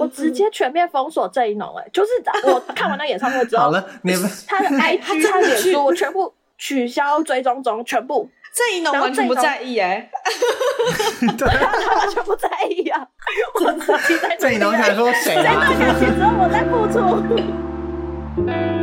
我直接全面封锁郑一农，哎，就是 我看完那演唱会之后，好了，你们 他的 IG、他脸书，我全部取消追踪中，全部。郑一农完全不在意哎，对，他完全不在意啊！我自己在这一农想说谁啊？这段感情只有我在付出。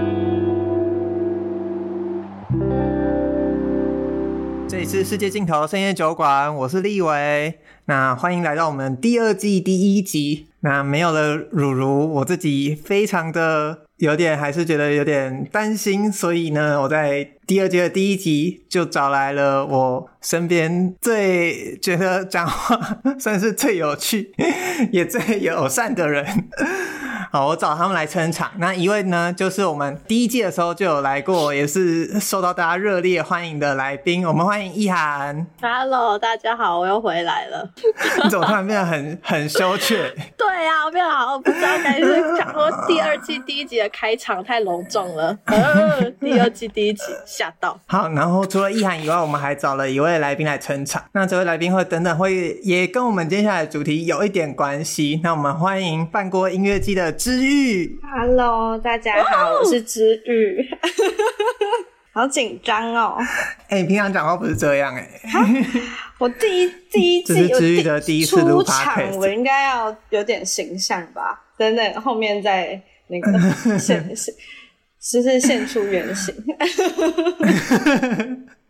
这里是世界尽头深夜酒馆，我是立幃。那欢迎来到我们第二季第一集。那没有了汝如，我自己非常的。有点还是觉得有点担心，所以呢，我在第二季的第一集就找来了我身边最觉得讲话 算是最有趣也最友善的人。好，我找他们来撑场。那一位呢，就是我们第一季的时候就有来过，也是受到大家热烈欢迎的来宾。我们欢迎易涵。Hello，大家好，我又回来了。你怎么突然变得很很羞怯？对呀、啊，我变得好，我不知道该是讲说第二季第一集的开场太隆重了。呃、第二季第一集吓到。好，然后除了易涵以外，我们还找了一位来宾来撑场。那这位来宾会等等会也跟我们接下来的主题有一点关系。那我们欢迎半过音乐季的。知玉，Hello，大家好，我是知玉，好紧张哦。哎、欸，你平常讲话不是这样哎、欸。我第一 第一季这是知玉的第一次录 podcast，我应该要有点形象吧？等等，后面再那个现 现，就是现出原形。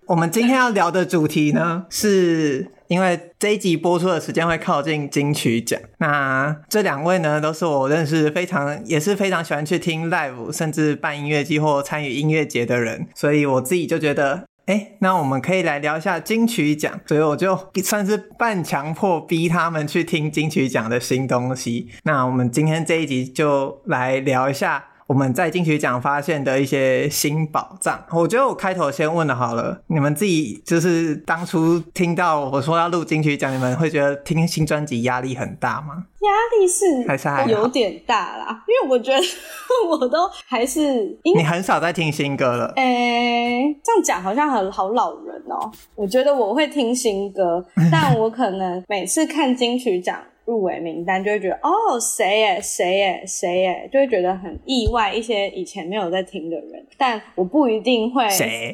我们今天要聊的主题呢，是因为这一集播出的时间会靠近金曲奖。那这两位呢，都是我认识非常也是非常喜欢去听 live，甚至办音乐季或参与音乐节的人，所以我自己就觉得，哎，那我们可以来聊一下金曲奖。所以我就算是半强迫逼他们去听金曲奖的新东西。那我们今天这一集就来聊一下。我们在金曲奖发现的一些新宝藏，我觉得我开头先问了好了，你们自己就是当初听到我说要录金曲奖，你们会觉得听新专辑压力很大吗？压力是还是还有点大啦，因为我觉得我都还是你很少在听新歌了。诶、欸，这样讲好像很好老人哦、喔。我觉得我会听新歌，但我可能每次看金曲奖。入围名单就会觉得哦，谁耶谁耶谁耶，就会觉得很意外。一些以前没有在听的人，但我不一定会谁，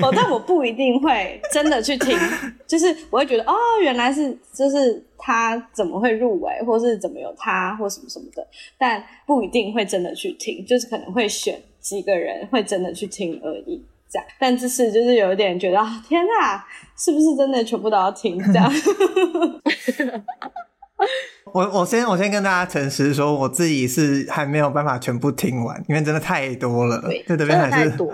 我 但我不一定会真的去听，就是我会觉得哦，原来是就是他怎么会入围，或是怎么有他或什么什么的，但不一定会真的去听，就是可能会选几个人会真的去听而已。这样，但这是就是有一点觉得天哪，是不是真的全部都要听这样？我我先我先跟大家诚实说，我自己是还没有办法全部听完，因为真的太多了。对，这边还是多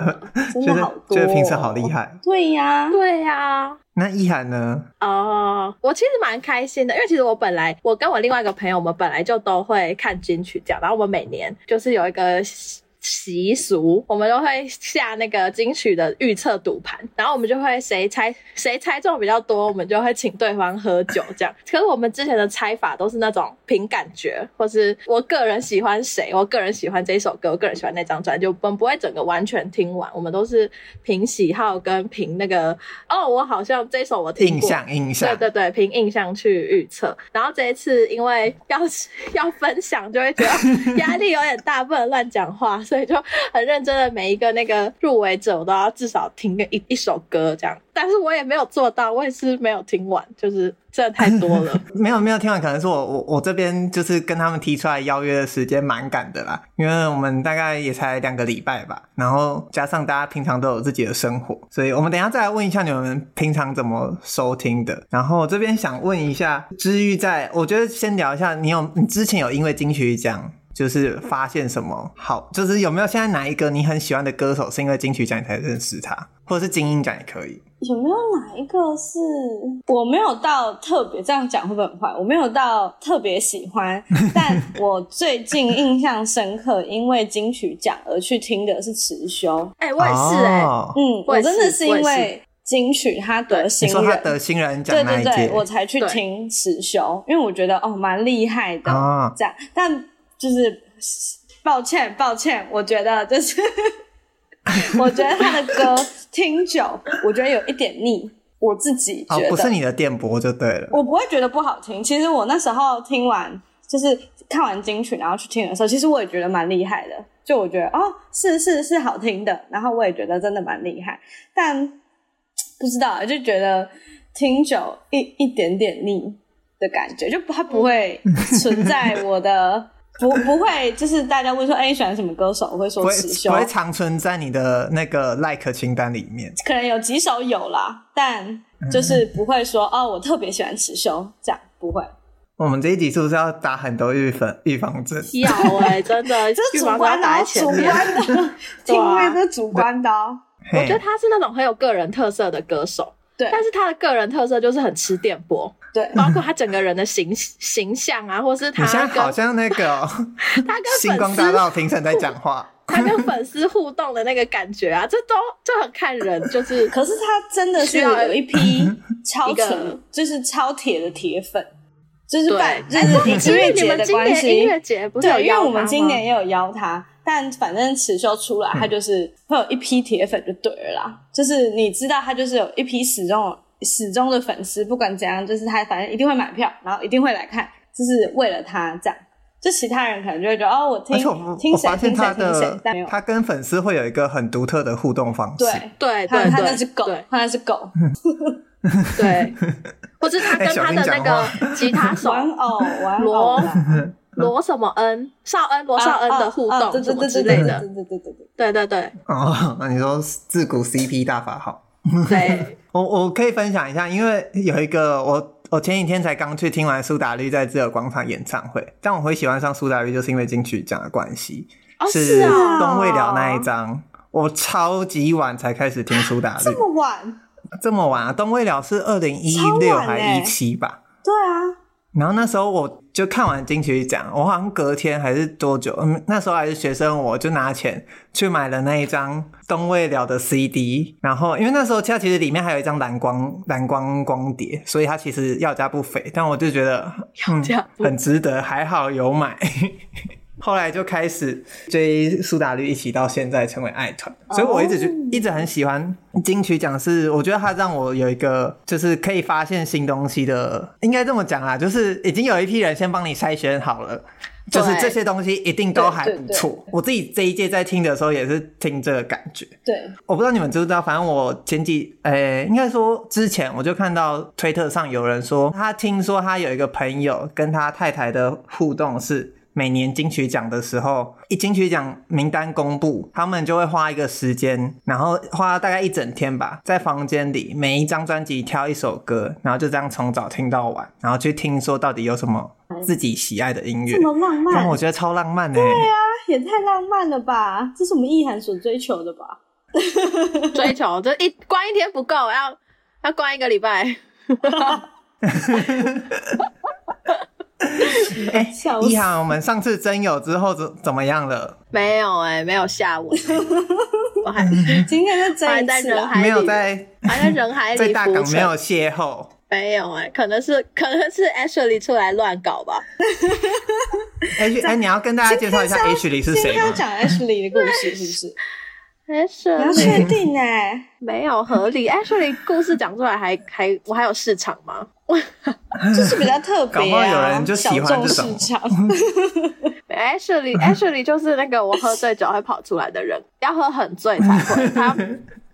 真的好多，觉得评审好厉害。对呀、啊，对呀、啊。那意涵呢？哦，我其实蛮开心的，因为其实我本来我跟我另外一个朋友，我们本来就都会看金曲奖，然后我们每年就是有一个。习俗，我们都会下那个金曲的预测赌盘，然后我们就会谁猜谁猜中比较多，我们就会请对方喝酒这样。可是我们之前的猜法都是那种凭感觉，或是我个人喜欢谁，我个人喜欢这一首歌，我个人喜欢那张专辑，就我们不会整个完全听完，我们都是凭喜好跟凭那个哦，我好像这首我听过，印象印象，对对对，凭印象去预测。然后这一次因为要 要分享，就会觉得压力有点大，不能乱讲话。所以就很认真的每一个那个入围者，我都要至少听个一一首歌这样。但是我也没有做到，我也是没有听完，就是真的太多了。没有没有听完，可能是我我我这边就是跟他们提出来邀约的时间蛮赶的啦，因为我们大概也才两个礼拜吧，然后加上大家平常都有自己的生活，所以我们等一下再来问一下你们平常怎么收听的。然后这边想问一下，知玉在，我觉得先聊一下，你有你之前有因为金曲奖。就是发现什么好，就是有没有现在哪一个你很喜欢的歌手，是因为金曲奖你才认识他，或者是金音奖也可以。有没有哪一个是我没有到特别这样讲会不会很坏？我没有到特别喜欢，但我最近印象深刻，因为金曲奖而去听的是持修。哎、欸，我也是哎、欸哦，嗯，我真的是因为金曲他得新人，你说他得新人奖那一届，对对对，我才去听持修，因为我觉得哦蛮厉害的、哦、这样，但。就是抱歉，抱歉，我觉得就是，我觉得他的歌听久，我觉得有一点腻。我自己觉得、哦、不是你的电波就对了。我不会觉得不好听。其实我那时候听完就是看完金曲然后去听的时候，其实我也觉得蛮厉害的。就我觉得哦，是是是好听的，然后我也觉得真的蛮厉害，但不知道就觉得听久一一点点腻的感觉，就它不会 存在我的。不不会，就是大家问说，哎、欸，你喜欢什么歌手？我会说持修，不会长存在你的那个 like 清单里面。可能有几首有啦，但就是不会说、嗯、哦，我特别喜欢持修，这样不会。我们这一集是不是要打很多预防预防针？要哎、欸，真的，这是主观的，主观的，听音乐是主观的。我觉得他是那种很有个人特色的歌手，对，但是他的个人特色就是很吃电波。对，包括他整个人的形形象啊，或是他现在好像那个、哦、他跟星光大道评审在讲话，他跟粉丝互动的那个感觉啊，这都就很看人，就是。可是他真的需要有一批超纯，就是超铁的铁粉，就是对，就是音乐节的关系。音乐节不是有邀他吗？对，因为我们今年也有邀他，但反正持修出来，他就是会有一批铁粉就对了啦。就是你知道，他就是有一批始终。始终的粉丝，不管怎样，就是他反正一定会买票，然后一定会来看，就是为了他这样。就其他人可能就会觉得哦，我听我听谁听谁听谁，但他跟粉丝会有一个很独特的互动方式。对对对，他那只狗，他那只狗。对，或是他跟他的那个吉他手玩偶玩罗罗什么恩？少恩罗少恩的互动什么之类的，对对对对对。对对哦，那你说自古 CP 大法好，对，我我可以分享一下，因为有一个我。我前几天才刚去听完苏打绿在自由广场演唱会，但我会喜欢上苏打绿，就是因为金曲奖的关系，是东未了那一张，我超级晚才开始听苏打绿，这么晚，这么晚啊！东未了是二零一六还一七吧、对啊，然后那时候我就看完金曲奖，我好像隔天还是多久，嗯，那时候还是学生，我就拿钱去买了那一张东未了的 CD。然后因为那时候它其实里面还有一张蓝光蓝光光碟，所以它其实要价不菲。但我就觉得嗯很值得，还好有买。后来就开始追苏打绿，一起到现在成为爱团，所以我一直就一直很喜欢金曲奖，是我觉得它让我有一个就是可以发现新东西的，应该这么讲啊，就是已经有一批人先帮你筛选好了，就是这些东西一定都还不错。我自己这一届在听的时候也是听这个感觉。对，我不知道你们知不知道，反正我前几诶、欸，应该说之前我就看到推特上有人说，他听说他有一个朋友跟他太太的互动是。每年金曲奖的时候，一金曲奖名单公布，他们就会花一个时间，然后花大概一整天吧，在房间里每一张专辑挑一首歌，然后就这样从早听到晚，然后去听说到底有什么自己喜爱的音乐。这么浪漫，我觉得超浪漫的。对啊，也太浪漫了吧！这是我们意涵所追求的吧？追求这一关一天不够，要要关一个礼拜。哎、欸，一航，我们上次真有之后怎怎么样了？没有哎、欸，没有下文。我还今天是真在人海里，没有在还在人海里，在大港没有邂逅。没有哎、欸，可能是可能是 Ashley 出来乱搞吧。哎哎，你要跟大家介绍一下 Ashley 是谁吗？要讲 Ashley 的故事是不是？Ashley 你要确定哎、欸，没有合理。Ashley 故事讲出来还还我还有市场吗？就是比较特别、啊，搞不好有人就喜欢这种。市场 Ashley Ashley 就是那个我喝醉酒会跑出来的人，要喝很醉才会。他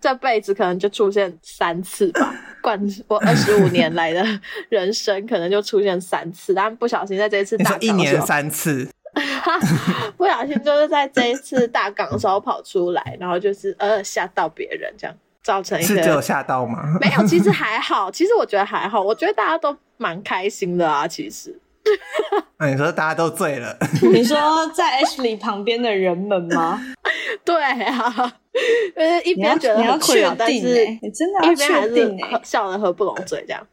这辈子可能就出现三次吧，贯我二十五年来的人生可能就出现三次，但不小心在这一次大港一年三次，不小心就是在这一次大港的时候跑出来，然后就是呃吓到别人这样。造成一个是只有吓到吗？没有，其实还好。其实我觉得还好，我觉得大家都蛮开心的啊。其实，那你说大家都醉了？你说在 Ashley 旁边的人们吗？对啊，就是一边觉得很困扰，但是你真的要确定哎，笑得合不拢嘴这样，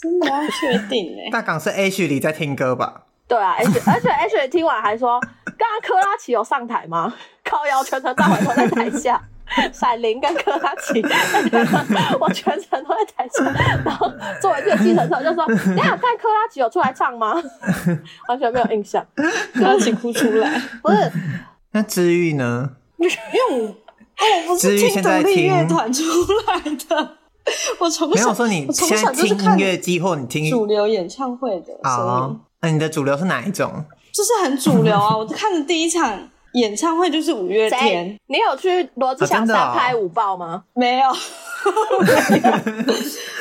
真的要确定哎。大港是 Ashley 在听歌吧？对啊，而且而且 Ashley 听完还说，刚刚珂拉奇有上台吗？靠腰全程大回头在台下。闪灵跟珂拉奇，我全程都在台下，然后作为这个计程车就说：“你有看珂拉奇有出来唱吗？”完全没有印象，珂拉奇哭出来。不是，那治愈呢？因为我我不是听独立乐团出来的，我从小没有说你现在听音乐机或你听主流演唱会的，所以。那、啊、你的主流是哪一种？就是很主流啊！我看的第一场演唱会就是五月天。你有去罗志祥三拍五爆吗？啊哦、没有。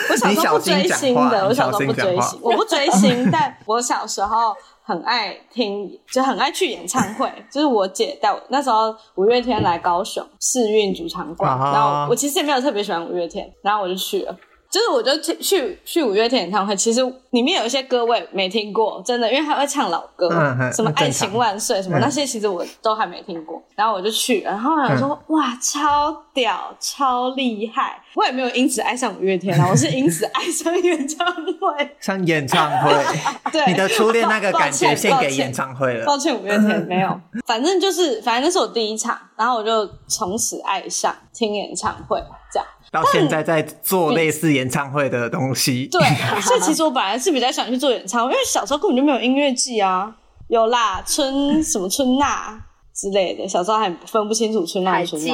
我小时候不追星的，我小时候不追星，我不追星，但我小时候。很爱听，就很爱去演唱会。就是我姐带我，那时候五月天来高雄世运主场馆，然后我其实也没有特别喜欢五月天，然后我就去了。就是我就去去去五月天演唱会，其实里面有一些歌我也没听过，真的，因为他会唱老歌，嗯、什么爱情万岁什么那些，其实我都还没听过。然后我就去，然后我说、嗯、哇，超屌，超厉害！我也没有因此爱上五月天啊，我是因此 爱上演唱会，上演唱会。对，你的初恋那个感觉献给演唱会了。抱歉，五月天没有，反正就是，反正那是我第一场，然后我就从此爱上听演唱会，这样。到现在在做类似演唱会的东西，对，所以其实我本来是比较想去做演唱会，因为小时候根本就没有音乐季啊，有啦，春什么春娜之类的，小时候还分不清楚春娜春娜，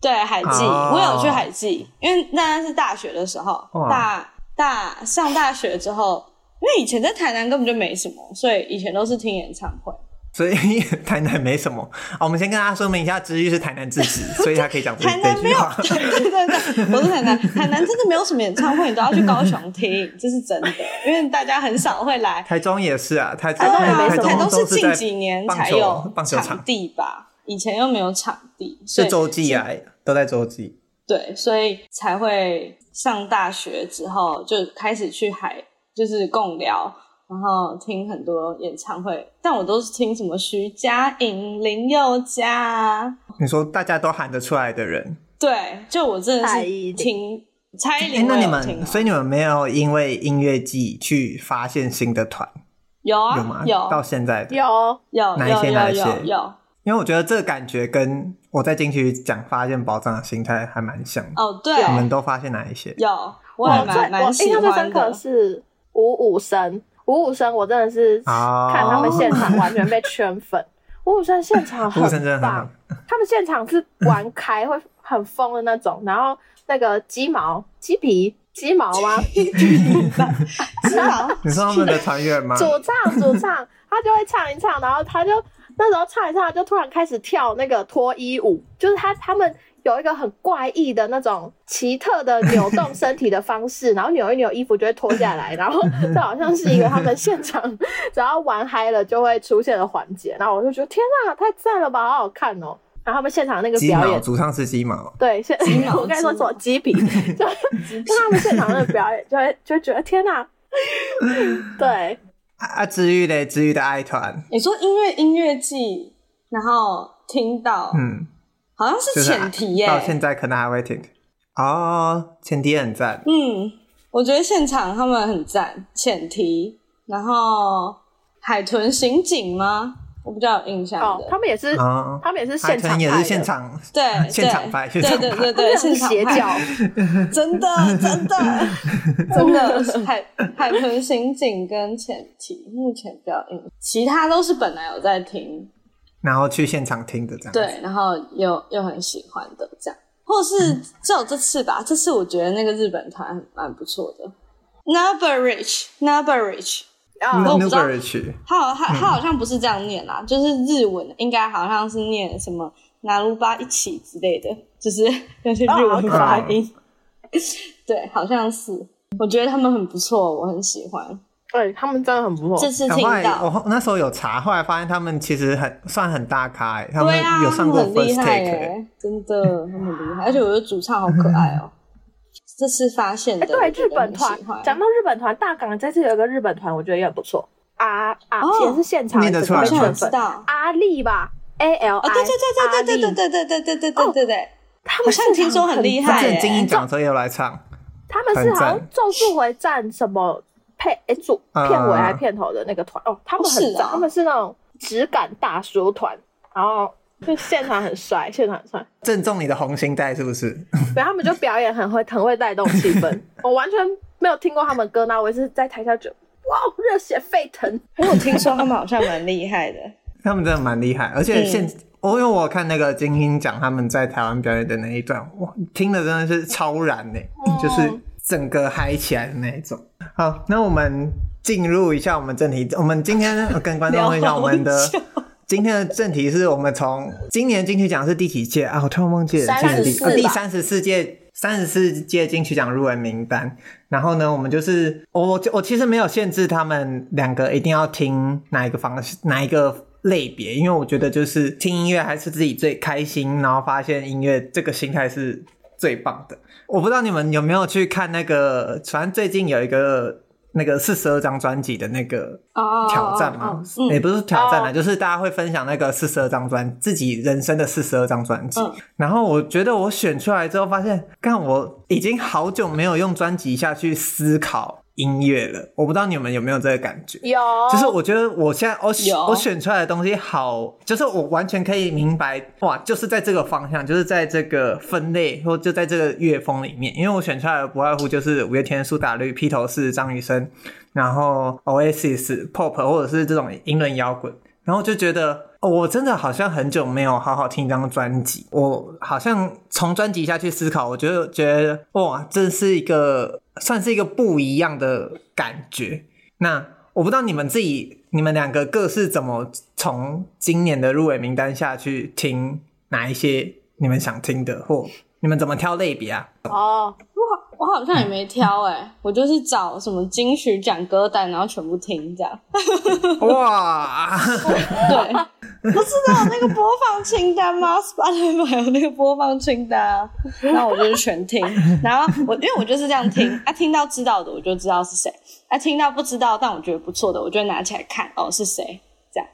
对，海记，哦、我有去海记，因为那是大学的时候，大大上大学之后，因为以前在台南根本就没什么，所以以前都是听演唱会。所以 台南没什么，哦、我们先跟大家说明一下，芝玉是台南自己，所以他可以讲台南没有，对 对对，我是台南，台南真的没有什么演唱会，你都要去高雄听，这是真的，因为大家很少会来。台中也是啊，台中台中台中都是近几年才有场地吧，以前又没有场地，是洲际啊，都在洲际。对，所以才会上大学之后就开始去海，就是贡寮。然后听很多演唱会，但我都是听什么徐佳莹、林宥嘉。你说大家都喊得出来的人，对，就我真的是听蔡依林。那你们，所以你们没有因为音乐季去发现新的团？有啊，有吗？有，到现在有有哪一些？哪一些？有。因为我觉得这个感觉跟我在进去讲发现宝藏的心态还蛮像。哦，对，你们都发现哪一些？有，我还蛮蛮喜欢的。印象最深刻是五五声。五五声，我真的是看他们现场完全被圈粉。五五声现场很棒，他们现场是玩开会很疯的那种。然后那个鸡毛、鸡皮、鸡毛吗？鸡毛？你说他们的团员吗？主唱，主唱，他就会唱一唱，然后他就那时候唱一唱，就突然开始跳那个脱衣舞，就是他他们。有一个很怪异的那种奇特的扭动身体的方式，然后扭一扭衣服就会脱下来，然后 这好像是一个他们现场只要玩嗨了就会出现的环节，然后我就觉得天啊，太赞了吧，好好看哦！然后他们现场那个表演，主唱是鸡毛，对，现 我刚才说什么鸡皮，就他们现场那个表演，就会就会觉得天啊，对。啊，治愈的治愈的爱团，你说音乐音乐季，然后听到嗯。好像是前提耶，到现在可能还会听哦。前提很赞，嗯，我觉得现场他们很赞。前提，然后海豚刑警吗？我比较有印象的，哦、他们也是，哦、他们也是现场，也是现场，对，现场拍，对对对对，是斜角，真的真的 真的海海豚刑警跟前提目前比较印，其他都是本来有在听。然后去现场听的这样，对，然后又又很喜欢的这样，或是只有这次吧。这次我觉得那个日本团蛮不错的，Nuberich，Nuberich，啊，我不知道，他好他他好像不是这样念啦，就是日文应该好像是念什么那鲁巴一起之类的，就是 那些日文发音。对，好像是，我觉得他们很不错，我很喜欢。对，他们真的很不错。这次听到我那时候有查，后来发现他们其实很算很大咖，欸，他们有上过 First Take，欸，真的他们很厉害，而且我觉得主唱好可爱哦，喔。这次发现的，欸，对日本团，讲到日本团，大港这次有一个日本团，我觉得也很不错。啊啊，也是现场的，我想知道阿力吧，A L I，对对对对对对对对对对对对对对，他们现听说很厉害，之前金音奖的时候又来唱，他们是好像咒术回战什么。配哎，主片尾还片头的那个团哦，他们很赞，他们是那种质感大叔团，然后就现场很帅，现场很帅，正中你的红心带是不是？对，他们就表演很会，很会带动气氛。我完全没有听过他们歌，那我也是在台下就哇，热血沸腾。我听说他们好像蛮厉害的，他们真的蛮厉害，而且现我因为我看那个金星奖他们在台湾表演的那一段，哇，听的真的是超燃呢，就是整个嗨起来的那一种。好，那我们进入一下我们正题。我们今天跟观众问一下我们的 今天的正题是我们从今年金曲奖是第几届啊？我突然忘记了，三十四，第三十四届三十四届金曲奖入围名单。然后呢，我们就是我我我其实没有限制他们两个一定要听哪一个方式哪一个类别，因为我觉得就是听音乐还是自己最开心，然后发现音乐这个心态是最棒的。我不知道你们有没有去看那个，反正最近有一个那个四十二张专辑的那个挑战嘛，也不是挑战啦，就是大家会分享那个四十二张专自己人生的四十二张专辑。然后我觉得我选出来之后，发现，看我已经好久没有用专辑下去思考。音乐了，我不知道你们有没有这个感觉？有，就是我觉得我现在我选我选出来的东西好，就是我完全可以明白，哇，就是在这个方向，就是在这个分类，或就在这个乐风里面，因为我选出来的不外乎就是五月天、苏打绿、披头士、张雨生，然后 Oasis、Pop 或者是这种英伦摇滚，然后就觉得。我真的好像很久没有好好听一张专辑。我好像从专辑下去思考，我觉得觉得哇，这是一个算是一个不一样的感觉。那我不知道你们自己，你们两个各是怎么从今年的入围名单下去听哪一些你们想听的，或你们怎么挑类别啊？哦。我好像也没挑哎、我就是找什么金曲奖歌单，然后全部听这样。哇，对，不是都有那个播放清单吗？Spotify 有那个播放清单，然后我就是全听。然后我因为我就是这样听，啊，听到知道的我就知道是谁，啊，听到不知道但我觉得不错的，我就拿起来看哦是谁这样。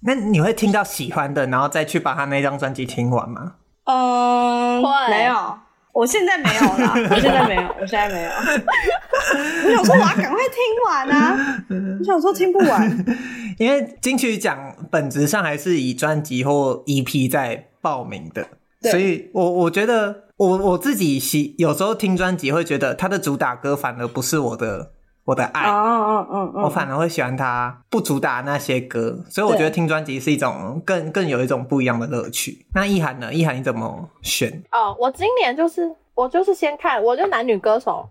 那你会听到喜欢的，然后再去把他那张专辑听完吗？嗯，会没有。我现在没有了，我现在没有，我现在没有。我想说，我要赶快听完啊！我想说听不完，因为金曲奖本质上还是以专辑或 EP 在报名的，所以我我觉得我我自己喜有时候听专辑会觉得它的主打歌反而不是我的我的爱，嗯嗯嗯，我反而会喜欢他不主打那些歌，所以我觉得听专辑是一种更更有一种不一样的乐趣。那意涵呢？意涵你怎么选？哦，我今年就是。我就是先看，我就男女歌手，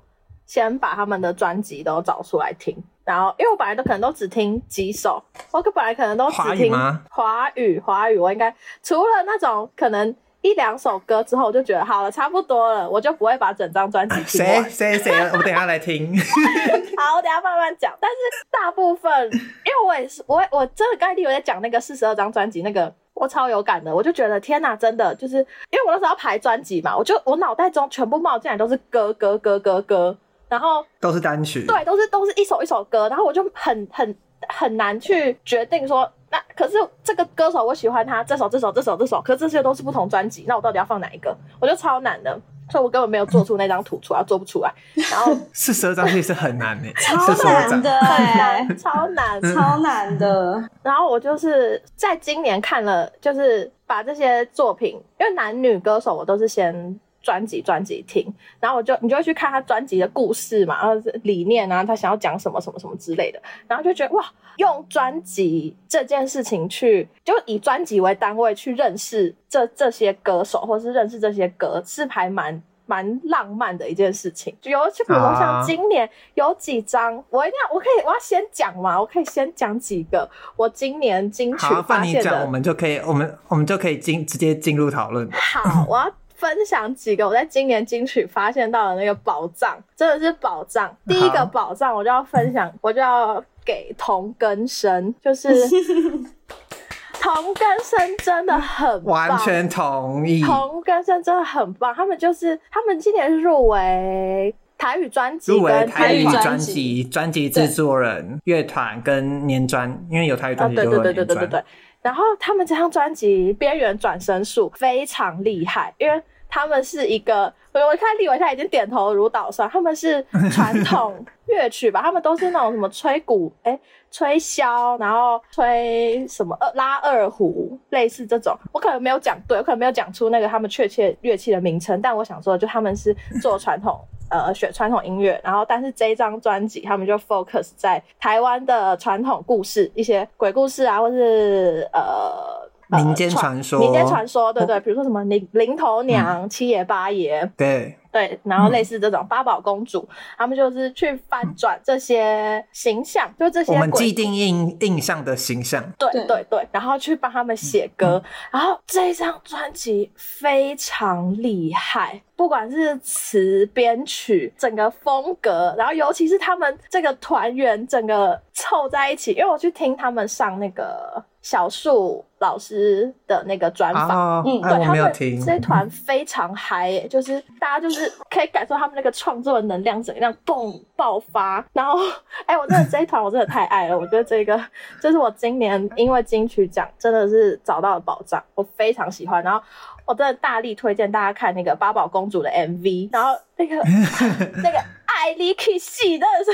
先把他们的专辑都找出来听，然后因为我本来都可能都只听几首，我本来可能都只听华语，华语我应该除了那种可能一两首歌之后，我就觉得好了，差不多了，我就不会把整张专辑听完。谁谁谁？我等一下来听。好，我等一下慢慢讲。但是大部分，因为我也是，我我真的刚才有在讲那个四十二张专辑那个。我超有感的，我就觉得天哪，真的就是因为我那时候要排专辑嘛，我就我脑袋中全部冒进来都是歌歌歌歌歌，然后都是单曲，对，都是都是一首一首歌，然后我就很很很难去决定说，那可是这个歌手我喜欢他这首这首这首这首，可是这些都是不同专辑，那我到底要放哪一个？我就超难的。所以我根本没有做出那张图出来，做不出来。然后四十二张其实很难诶，超难的，很难，超难，超难的。然后我就是在今年看了，就是把这些作品，因为男女歌手我都是先。专辑专辑听，然后我就你就会去看他专辑的故事嘛，然后理念啊，他想要讲什么什么什么之类的，然后就觉得哇，用专辑这件事情去，就以专辑为单位去认识这这些歌手，或是认识这些歌，是还蛮蛮浪漫的一件事情。就尤其比如说像今年有几张，啊、我一定要，我可以我要先讲嘛，我可以先讲几个我今年金曲发现的，我们就可以，我们我们就可以进直接进入讨论。好，我要。分享几个我在今年金曲发现到的那个宝藏，真的是宝藏。第一个宝藏，我就要分享，我就要给同根生，就是 同根生真的很棒，完全同意。同根生真的很棒，他们就是他们今年是入围台语专辑，入围台语专辑专辑制作人、乐团跟年专，因为有台语专辑就有年专。对对对对对对。然后他们这张专辑《边缘转身术》非常厉害，因为他们是一个，我我看立幃他已经点头如捣蒜，他们是传统乐曲吧？他们都是那种什么吹鼓、哎吹箫，然后吹什么二拉二胡，类似这种。我可能没有讲对，我可能没有讲出那个他们确切乐器的名称，但我想说，就他们是做传统。呃，学传统音乐，然后但是这一张专辑，他们就 focus 在台湾的传统故事，一些鬼故事啊，或是呃民间传说，民间传说，对对，比如说什么林林头娘、嗯、七爷八爷，对。对，然后类似这种八宝公主，他们就是去翻转这些形象，就这些我们既定印印象的形象，对对。对，然后去帮他们写歌，然后这一张专辑非常厉害。不管是词编曲，整个风格，然后尤其是他们这个团员整个凑在一起，因为我去听他们上那个小树老师的那个专访，哦、嗯，对，哎、他们这团非常嗨、欸，就是大家就是可以感受他们那个创作的能量，整个这样蹦爆发。然后，哎、欸，我真的这一团我真的太爱了，我觉得这个 这是我今年因为金曲奖真的是找到了宝藏，我非常喜欢。然后。我真的大力推荐大家看那个八宝公主的 MV，然后那个 那个艾丽 K 戏，真的是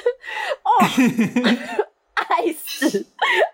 哦，爱死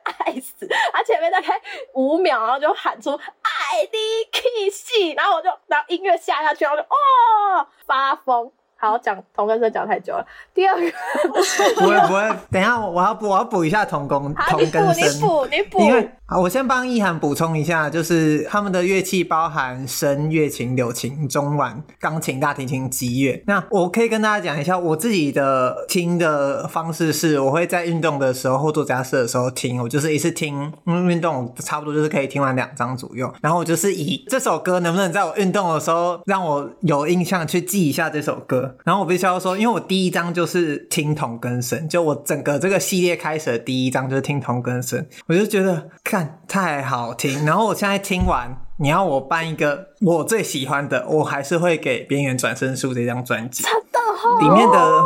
爱死！他前面大概五秒，然后就喊出爱你去死，然后我就然后音乐下下去，然后就哦发疯。好，讲童根生讲太久了。第二个，不会不会，等一下我要补我要补一下童工童根生，你补你补，因为好，我先帮意涵补充一下，就是他们的乐器包含声乐琴、柳琴、中阮、钢琴、大提琴、吉乐。那我可以跟大家讲一下，我自己的听的方式是，我会在运动的时候或做家事的时候听，我就是一次听，嗯，运动差不多就是可以听完两张左右，然后我就是以这首歌能不能在我运动的时候让我有印象去记一下这首歌。然后我必须要说，因为我第一张就是听同根生，就我整个这个系列开始的第一张就是听同根生，我就觉得看太好听。然后我现在听完，你要我办一个我最喜欢的，我还是会给《边缘转身术》这张专辑，里面的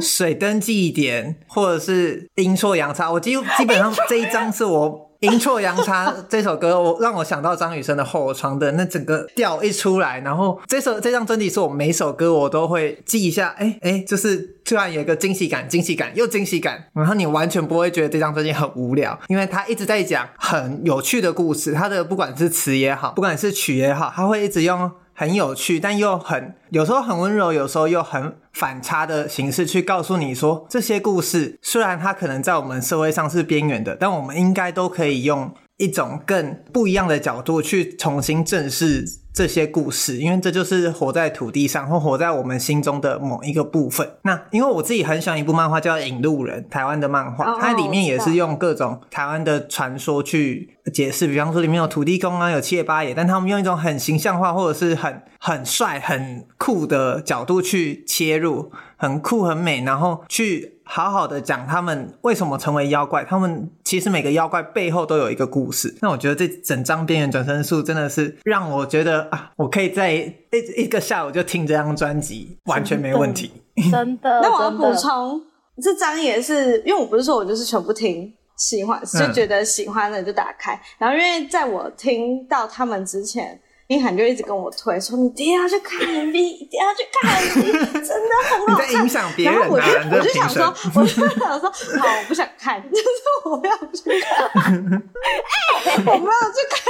水灯祭典或者是阴错阳差，我几乎基本上这一张是我。阴错阳差这首歌，我让我想到张雨生的《后窗》的那整个调一出来，然后这首这张专辑是我每首歌我都会记一下，哎哎，就是突然有一个惊喜感，惊喜感又惊喜感，然后你完全不会觉得这张专辑很无聊，因为他一直在讲很有趣的故事，他的不管是词也好，不管是曲也好，他会一直用。很有趣，但又很有时候很温柔，有时候又很反差的形式去告诉你说，这些故事虽然它可能在我们社会上是边缘的，但我们应该都可以用一种更不一样的角度去重新正视。这些故事，因为这就是活在土地上或活在我们心中的某一个部分。那因为我自己很喜欢一部漫画叫《引路人》，台湾的漫画，哦、它里面也是用各种台湾的传说去解释，比方说里面有土地公啊，有七爷八爷，但他们用一种很形象化或者是很很帅、很酷的角度去切入，很酷很美，然后去。好好的讲他们为什么成为妖怪，他们其实每个妖怪背后都有一个故事。那我觉得这整张边缘转生术真的是让我觉得啊，我可以在一一个下午就听这张专辑，完全没问题。真的。那我要补充，这张也是因为我不是说我就是全部听，喜欢就觉得喜欢的就打开。嗯、然后因为在我听到他们之前。英涵就一直跟我推说：“你一定要去看 MV，一定要去看 MV，真的很好看。”你在影响别人，然后我就我就想说，我就想说，好，我不想看，就是我不要去看，哎、欸，我不要去看。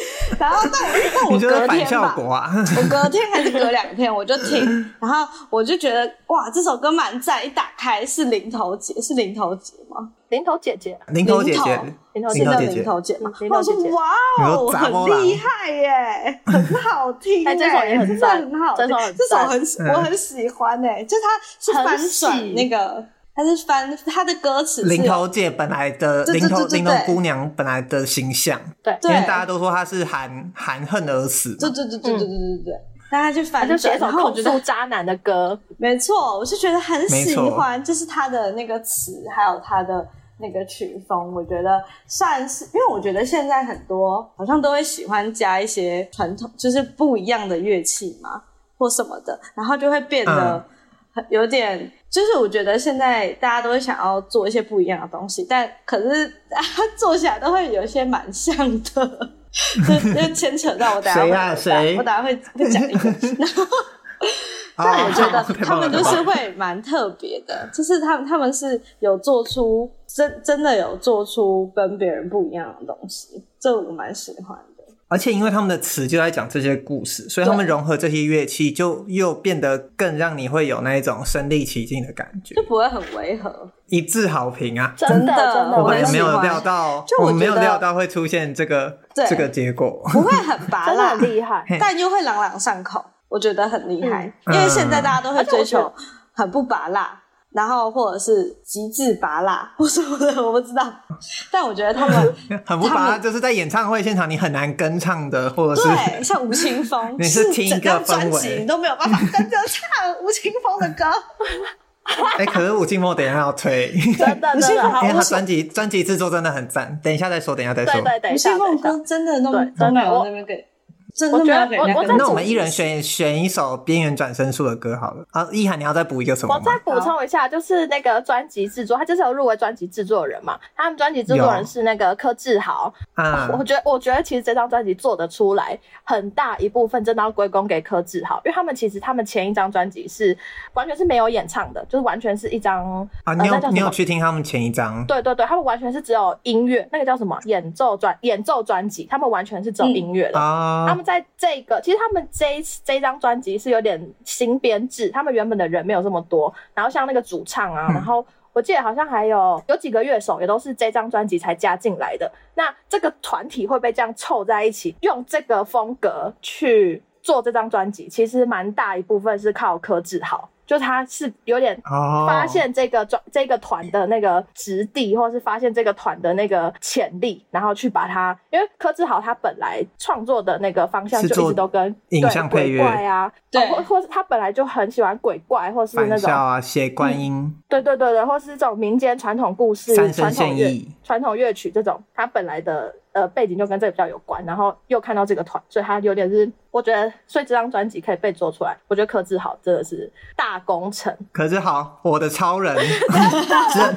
然后但我，我隔天吧，我隔天还是隔两天，我就听，然后我就觉得哇，这首歌蛮赞。一打开是零头姐，是零头姐吗？零头姐姐，林投姐姐，林投姐姐，林投姐嘛。我说哇哦，很厉害耶，很好听哎，这首也很赞，很好，这首这首很我很喜欢哎，就它是翻转那个。他是翻他的歌词，零头姐本来的零头零头姑娘本来的形象，对，因为大家都说她是含含恨而死，对对对对对对对对，大家去翻，就写一首控诉渣男的歌，没错，我是觉得很喜欢，就是他的那个词，还有他的那个曲风，我觉得算是，因为我觉得现在很多好像都会喜欢加一些传统，就是不一样的乐器嘛，或什么的，然后就会变得很 有点。就是我觉得现在大家都会想要做一些不一样的东西，但可是大家做起来都会有一些蛮像的，就就牵扯到我等下会，谁啊谁？我等下会会讲一个，然后但我觉得他们就是会蛮特别的，就是他们他们是有做出真真的有做出跟别人不一样的东西，这我蛮喜欢的。而且因为他们的词就在讲这些故事，所以他们融合这些乐器，就又变得更让你会有那一种身临其境的感觉，就不会很违和。一致好评啊！真的，真的，我们也没有料到，我，我没有料到会出现这个这个结果，不会很拔辣，很厉害，但又会朗朗上口。我觉得很厉害，嗯、因为现在大家都会追求嗯很不拔辣。然后或者是极致拔辣或什么的，我不知道。但我觉得他们 很不拔辣，就是在演唱会现场你很难跟唱的，或者是对，像吴青峰，你是听一个氛围，你都没有办法跟着唱吴青峰的歌。哎、欸，可是吴青峰等一下要推，真的真的，因为他专辑专辑制作真的很赞。等一下再说，等一下再说。对对对，吴青峰歌真的都都没有那边给。我觉得我我那我们一人选选一首边缘转身术的歌好了。啊，一涵，你要再补一个什么？我再补充一下，就是那个专辑制作，他就是有入围专辑制作人嘛。他们专辑制作人是那个柯志豪。啊，我觉得我觉得其实这张专辑做得出来，很大一部分真的要归功给柯志豪，因为他们其实他们前一张专辑是完全是没有演唱的，就是完全是一张啊。你有你有去听他们前一张？对对对，他们完全是只有音乐，那个叫什么演奏专演奏专辑，他们完全是只有音乐的。啊，他们在这个。其实他们这一这一张专辑是有点新编制，他们原本的人没有这么多，然后像那个主唱啊，嗯、然后我记得好像还有有几个乐手也都是这张专辑才加进来的。那这个团体会被这样凑在一起，用这个风格去做这张专辑，其实蛮大一部分是靠柯志豪。就他是有点发现这个专、oh. 这个团的那个质地，或者是发现这个团的那个潜力，然后去把它，因为柯志豪他本来创作的那个方向就一直都跟影像配乐。鬼怪啊，对，或或是他本来就很喜欢鬼怪，或是那种啊写观音、嗯，对对对对，或是这种民间传统故事、传统乐、传统乐曲这种，他本来的呃背景就跟这个比较有关，然后又看到这个团，所以他有点是。我觉得，所以这张专辑可以被做出来，我觉得柯志豪真的是大工程。柯志豪，我的超人，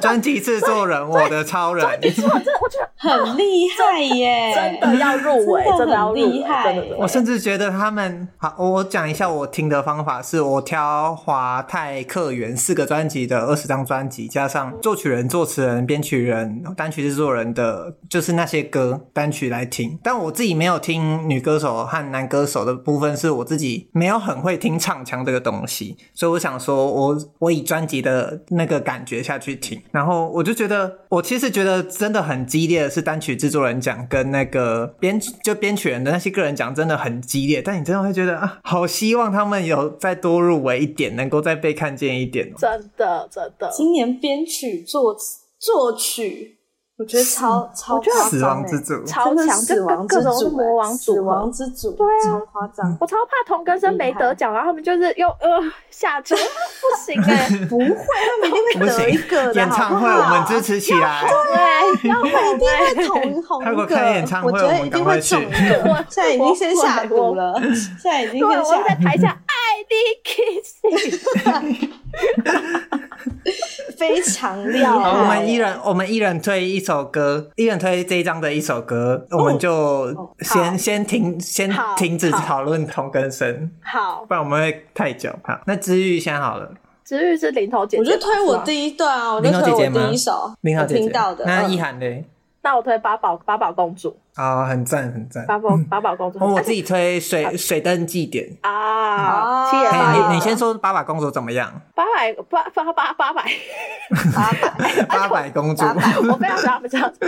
专辑制作人，我的超人，专辑制作人，我觉得很厉害耶，真的要入围，真的要入围，真的。我甚至觉得他们，好，我讲一下我听的方法，是我挑华泰客源四个专辑的二十张专辑，加上作曲人、作词人、编曲人、单曲制作人的，就是那些歌单曲来听。但我自己没有听女歌手和男歌手的部分是我自己没有很会听唱腔这个东西，所以我想说我，我我以专辑的那个感觉下去听，然后我就觉得，我其实觉得真的很激烈的是单曲制作人奖跟那个编就编曲人的那些个人奖真的很激烈，但你真的会觉得啊，好希望他们有再多入围一点，能够再被看见一点。真的真的，今年编曲作词作曲。我觉得超超夸张，死亡之主超强，死亡之组，魔王组，死亡之主，对啊，超夸张。我超怕同根生没得奖，然后他们就是又呃下车，不行哎，不会，他们一定会得一个的。演唱会我们支持起来，对，要一定会同红。如果开演唱会，我觉得一定会去。现在已经先下毒了，现在已经先下。在台下爱的 kissing。非常厉害！我们一人，我们一人推一首歌，一人推这一张的一首歌，我们就先先停，先停止讨论同根生，好，不然我们会太久。好，那知玉先好了，知玉是零头姐姐，我就推我第一段啊，我就推我第一首，林头姐姐。听到的。那意涵嘞？那我推八宝八宝公主啊，很赞很赞。八宝八宝公主，我自己推水水灯祭典啊。你你先说八宝公主怎么样？八百八八八八百八百 八百公主，我非常喜欢他们这样子。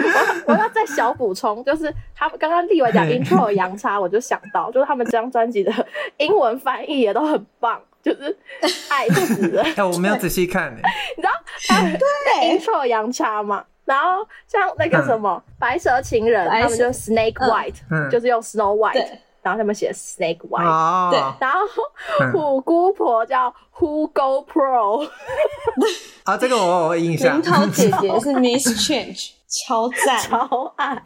我我要再小补充，就是他们刚刚立伟讲 intro 阳差，我就想到，就是他们这张专辑的英文翻译也都很棒，就是爱死了。哎，我没有仔细看诶，你知道对 intro 阳差吗？然后像那个什么《白蛇情人》，他们就 Snake White，就是用 Snow White，然后他们写 Snake White，对。然后虎姑婆叫 Who Go Pro，啊，这个我有印象。林头姐姐是 Miss Change，超赞，超爱，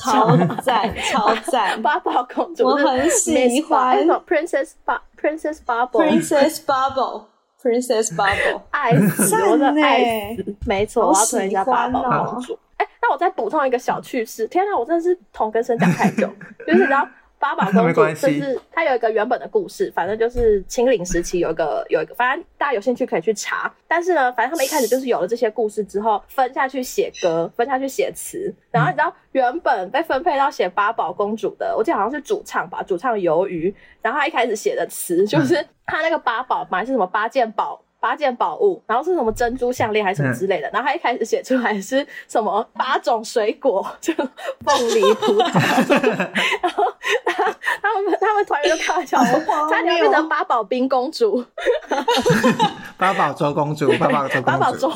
超赞，超赞。八宝公主，我很喜欢 Princess Bubble，Princess Bubble，Princess Bubble。Princess Bubble，爱死，我的爱死，没错，我要推一下八宝公主。哎，那我再补充一个小趣事，天哪，我真的是同根生讲太久，就是你知道。八宝公主就是它有一个原本的故事，反正就是清领时期有一个有一个，反正大家有兴趣可以去查。但是呢，反正他们一开始就是有了这些故事之后，分下去写歌，分下去写词。然后你知道原本被分配到写八宝公主的，我记得好像是主唱吧，主唱鱿鱼。然后他一开始写的词就是他那个八宝嘛，是什么八件宝。八件宝物，然后是什么珍珠项链还是什么之类的，然后他一开始写出来是什么八种水果，就凤梨、葡萄，然后他他他们他们团员就开玩笑，差点变成八宝冰公主，八宝粥公主，八宝粥公主，八宝粥，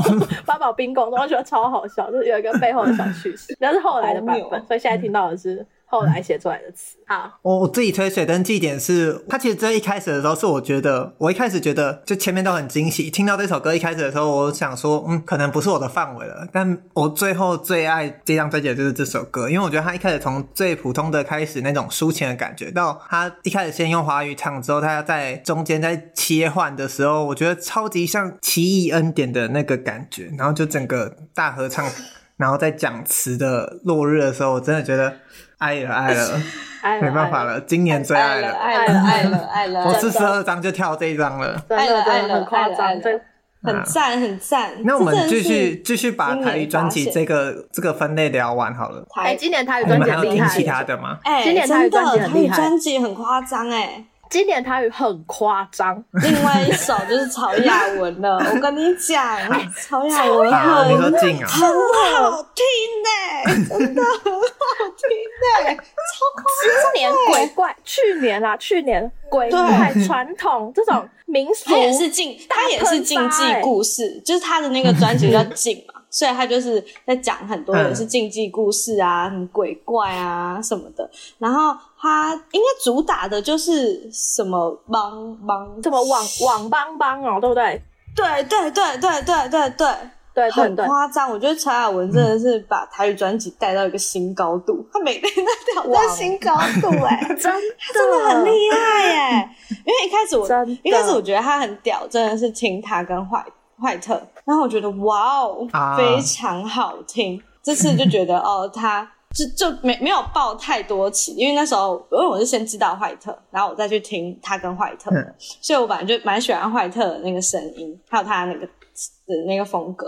八宝冰公主，我觉得超好笑，就是有一个背后的小趣事，那是后来的版本，所以现在听到的是。后来写出来的词啊，我我自己推水灯记点是，他其实在一开始的时候是我觉得，我一开始觉得就前面都很惊喜，听到这首歌一开始的时候，我想说，嗯，可能不是我的范围了。但我最后最爱这张专辑的就是这首歌，因为我觉得他一开始从最普通的开始那种抒情的感觉，到他一开始先用华语唱之后，他在中间在切换的时候，我觉得超级像奇异恩典的那个感觉，然后就整个大合唱，然后在讲词的落日的时候，我真的觉得。爱了爱了，没办法了，今年最爱了，爱了爱了爱了。我四十二张就跳这一张了，爱了爱了，很夸张，很赞很赞。那我们继续继续把台语专辑这个这个分类聊完好了。哎，今年台语专辑厉害，你们还要听其他的吗？哎，今年台语专辑很厉害，专辑很夸张哎。今年台语很夸张，另外一首就是曹雅文了。我跟你讲，曹雅文很很好听呢，真的很好听呢，超夸张。今年鬼怪，去年啦，去年鬼怪传统这种民俗，他也是禁，他也是禁忌故事，就是他的那个专辑叫 禁嘛。所以他就是在讲很多人是竞技故事啊很鬼怪啊什么的。然后他应该主打的就是什么帮帮什么网网帮帮哦对不对？对对对对对对对。很夸张我觉得陈雅文真的是把台语专辑带到一个新高度他每天在调新高度哎。真的。很厉害哎。因为一开始我一开始我觉得他很屌真的是听他跟坏坏特。然后我觉得哇哦，非常好听。啊、这次就觉得 哦，他就就没没有抱太多期，因为那时候因为我是先知道坏特，然后我再去听他跟坏特，嗯、所以我本来就蛮喜欢坏特的那个声音，还有他那个的那个风格，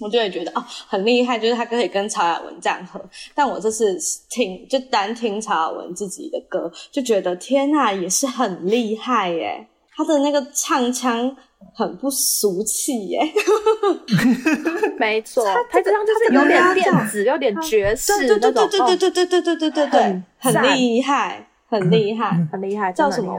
我就会觉得哦很厉害，就是他可以跟曹雅文这样合。但我这次听就单听曹雅文自己的歌，就觉得天呐，也是很厉害耶，他的那个唱腔。很不俗气耶，没错，他这张就是有点电子，有点爵士那种，对对对对对对对对对对对，很厉害，很厉害，很厉害，叫什么？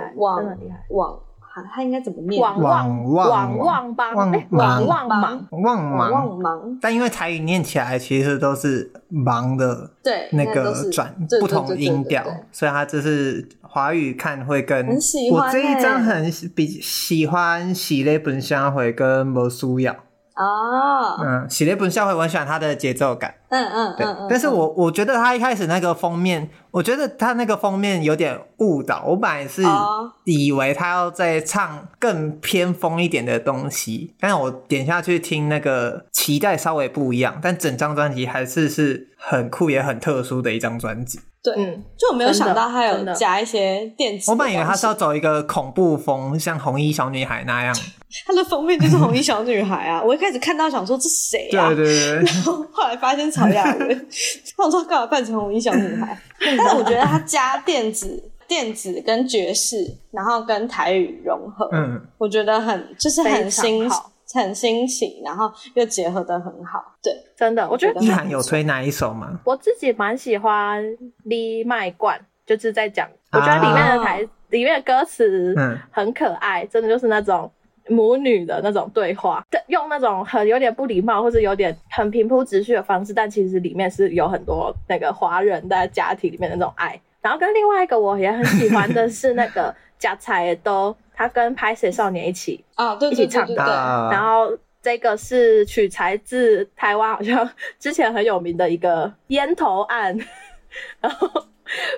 网网，他应该怎么念？网网网网帮，网网网忙网网忙，但因为台语念起来其实都是忙的，对，那个转不同音调，所以他就是。华语看会跟我这一张很比喜欢喜嘞本社会跟无需要哦，嗯，喜咧本校会我很喜欢它的节奏感，嗯嗯对，但是我我觉得他一开始那个封面，我觉得他那个封面有点误导，我本来是以为他要再唱更偏锋一点的东西，但是我点下去听那个期待稍微不一样，但整张专辑还是是很酷也很特殊的一张专辑。对，嗯，就我没有想到他有加一些电子。我本以为他是要走一个恐怖风，像红衣小女孩那样。他的封面就是红衣小女孩啊！我一开始看到想说这谁啊？对对对。然后后来发现曹雅文，我说干嘛扮成红衣小女孩？但是我觉得他加电子、电子跟爵士，然后跟台语融合，嗯，我觉得很就是很新好。很新奇，然后又结合的很好，对，真的，我觉得一涵有推哪一首吗？我自己蛮喜欢《李麦冠》，就是在讲，我觉得里面的台、啊、里面的歌词很可爱，嗯、真的就是那种母女的那种对话，用那种很有点不礼貌或者有点很平铺直叙的方式，但其实里面是有很多那个华人的家庭里面的那种爱。然后跟另外一个我也很喜欢的是那个呷菜的都。他跟拍谢少年一起啊，一起唱的。然后这个是取材自台湾，好像之前很有名的一个烟头案。然后，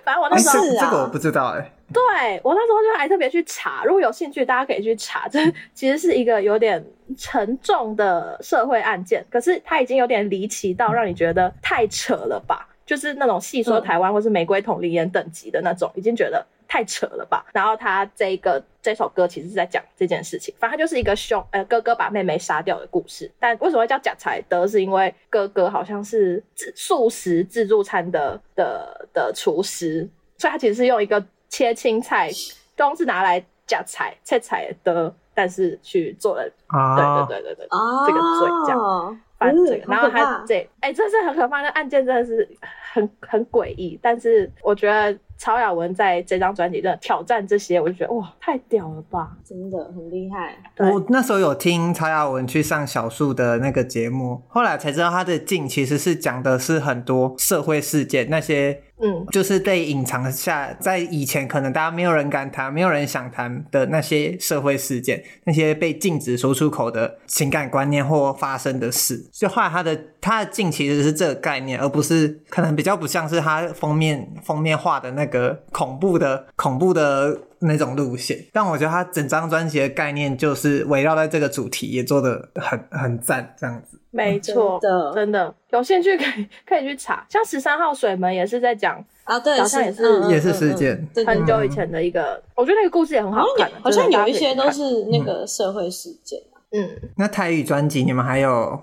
反正我那时候、欸、这个我不知道哎、欸。对，我那时候就还特别去查，如果有兴趣，大家可以去查。这其实是一个有点沉重的社会案件，可是它已经有点离奇到让你觉得太扯了吧？就是那种戏说台湾或是玫瑰同龄人等级的那种，已经觉得。太扯了吧！然后他这个这首歌其实是在讲这件事情，反正就是一个兄呃哥哥把妹妹杀掉的故事。但为什么会叫呷菜的？是因为哥哥好像是自素食自助餐的的的厨师，所以他其实是用一个切青菜，都是拿来呷菜切菜的，但是去做了。啊，对对对对对，啊、这个罪这样犯罪。然后他这哎，这是很可怕的案件，真的是很很诡异。但是我觉得。曹雅文在这张专辑真的挑战这些，我就觉得哇，太屌了吧，真的很厉害。我那时候有听曹雅文去上小树的那个节目，后来才知道他的镜其实是讲的是很多社会事件，那些。嗯，就是被隐藏下，在以前可能大家没有人敢谈、没有人想谈的那些社会事件，那些被禁止说出口的情感观念或发生的事，就后来他的他的镜其实是这个概念，而不是可能比较不像是他封面封面画的那个恐怖的恐怖的那种路线。但我觉得他整张专辑的概念就是围绕在这个主题，也做的很很赞，这样子。没错，真的，真的有兴趣可以可以去查，像十三号水门也是在讲啊，对，好像也是也是事件，很久以前的一个，我觉得那个故事也很好看，好像有一些都是那个社会事件。嗯，那台语专辑你们还有？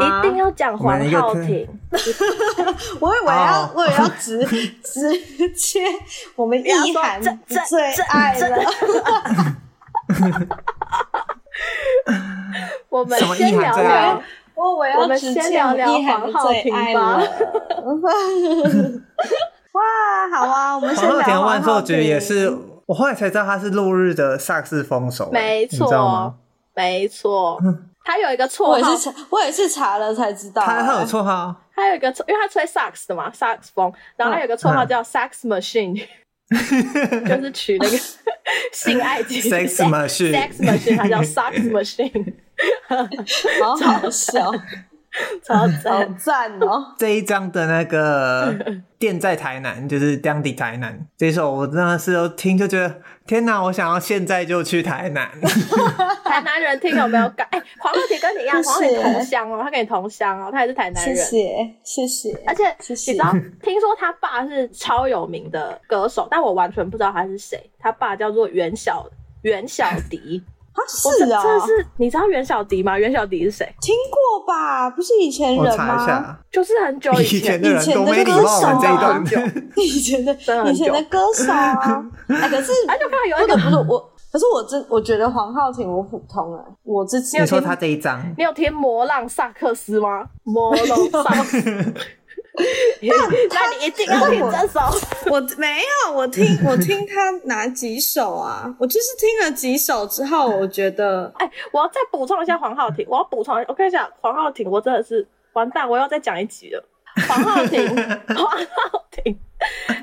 一定要讲黄浩庭，我以为要我以为要直直接我们意涵最爱了。我们先聊聊，我我要直接先聊聊黄浩庭吧。哇，好啊，我们先聊黄万寿菊也是，我后来才知道他是落日的萨克斯风手，没错，没错，他有一个绰号，我也是查，我也是查了才知道，他他有绰号，他有一个，因为他吹萨克斯的嘛，萨克斯风，然后他有一个绰号叫 Sax Machine。就是取那个 性爱机，sex machine，sex machine，他叫 sex machine，好好笑，超超赞哦！这一张的那个 店在台南，就是当地台南这首，我真的是都听就觉得。天哪！我想要现在就去台南。台南人听有没有感？哎、欸，黄浩庭跟你一样，黄浩庭同乡哦，他跟你同乡哦，他也是台南人。谢谢，谢谢。而且谢谢你知道，听说他爸是超有名的歌手，但我完全不知道他是谁。他爸叫做袁小袁小迪。啊，是啊，这是你知道袁小迪吗？袁小迪是谁？听过吧？不是以前人吗？我查一下，就是很久以前，以前的歌手啊，以前的以前的歌手啊。哎，可是哎，就看到有一个不是我，可是我真我觉得黄浩庭我普通哎，我之前你说他这一张，你有听《魔浪萨克斯》吗？魔浪萨克斯。那你一定要听这首？我没有，我听我听他哪几首啊？我就是听了几首之后，我觉得，哎、欸，我要再补充一下黄浩庭，我要补充，我跟你讲，黄浩庭，我真的是完蛋，我要再讲一集了。黄浩庭，黄浩庭，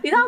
你知道，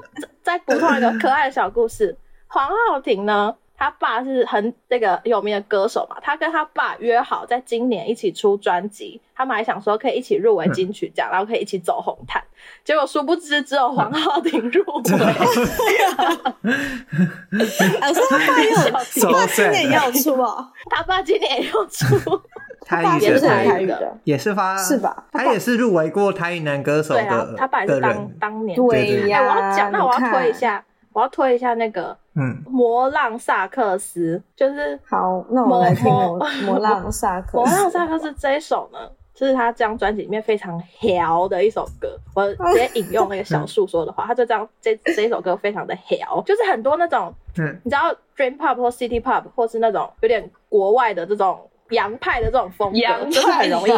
再补充一个可爱的小故事，黄浩庭呢？他爸是很那个有名的歌手嘛，他跟他爸约好在今年一起出专辑，他们还想说可以一起入围金曲奖，嗯、然后可以一起走红毯。结果殊不知只有黄浩庭入围。我说他爸又他爸今年也要出哦？他爸今年也要出，他爸也是台语的，也是发是吧？他也是入围过台语男歌手的。对啊，他爸也是当当年对呀。我要讲，那我要推一下。我要推一下那个，嗯，魔浪萨克斯，就是好，那我们来听 魔浪萨克斯。魔浪萨克斯这一首呢，就是他这张专辑里面非常屌的一首歌。我直接引用那个小树说的话，他这张这这一首歌非常的屌，就是很多那种，嗯，你知道 Dream Pop 或 City Pop 或是那种有点国外的这种。洋派的这种风格，洋派就是很容易。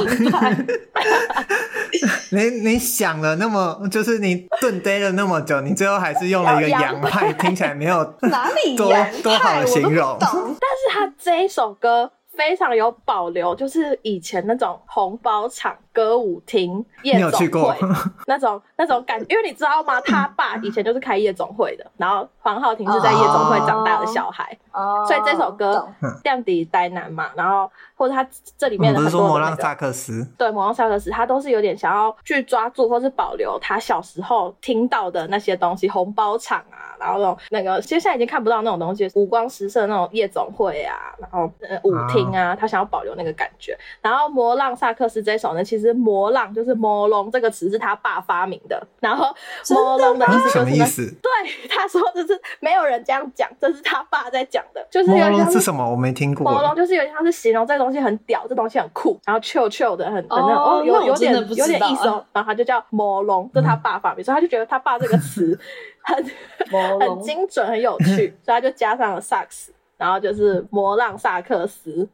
你你想了那么，就是你顿呆了那么久，你最后还是用了一个洋派，听起来没有哪里多多好的形容。但是他这一首歌非常有保留，就是以前那种红包场。歌舞厅、夜总会那种那种感觉，因为你知道吗？他爸以前就是开夜总会的，然后黄浩庭是在夜总会长大的小孩，所以这首歌《亮底呆男》嘛，然后或者他这里面的很多魔浪萨克斯，对魔浪萨克斯，他都是有点想要去抓住或是保留他小时候听到的那些东西，红包场啊，然后那种那个其实现在已经看不到那种东西，五光十色那种夜总会啊，然后呃舞厅啊，他想要保留那个感觉。然后魔浪萨克斯这首呢，其实。魔浪就是魔龙这个词是他爸发明的，然后魔龙的意思就是什么意思？对，他说的是没有人这样讲，这是他爸在讲的，就是魔龙是什么？我没听过。魔龙就是有点像是形容这个东西很屌，这东西很酷，然后 chill chill 的很很那种哦，有有点有点意思，然后他就叫魔龙，这是他爸发明，所以他就觉得他爸这个词很 很精准，很有趣，所以他就加上了萨克斯，然后就是魔浪萨克斯，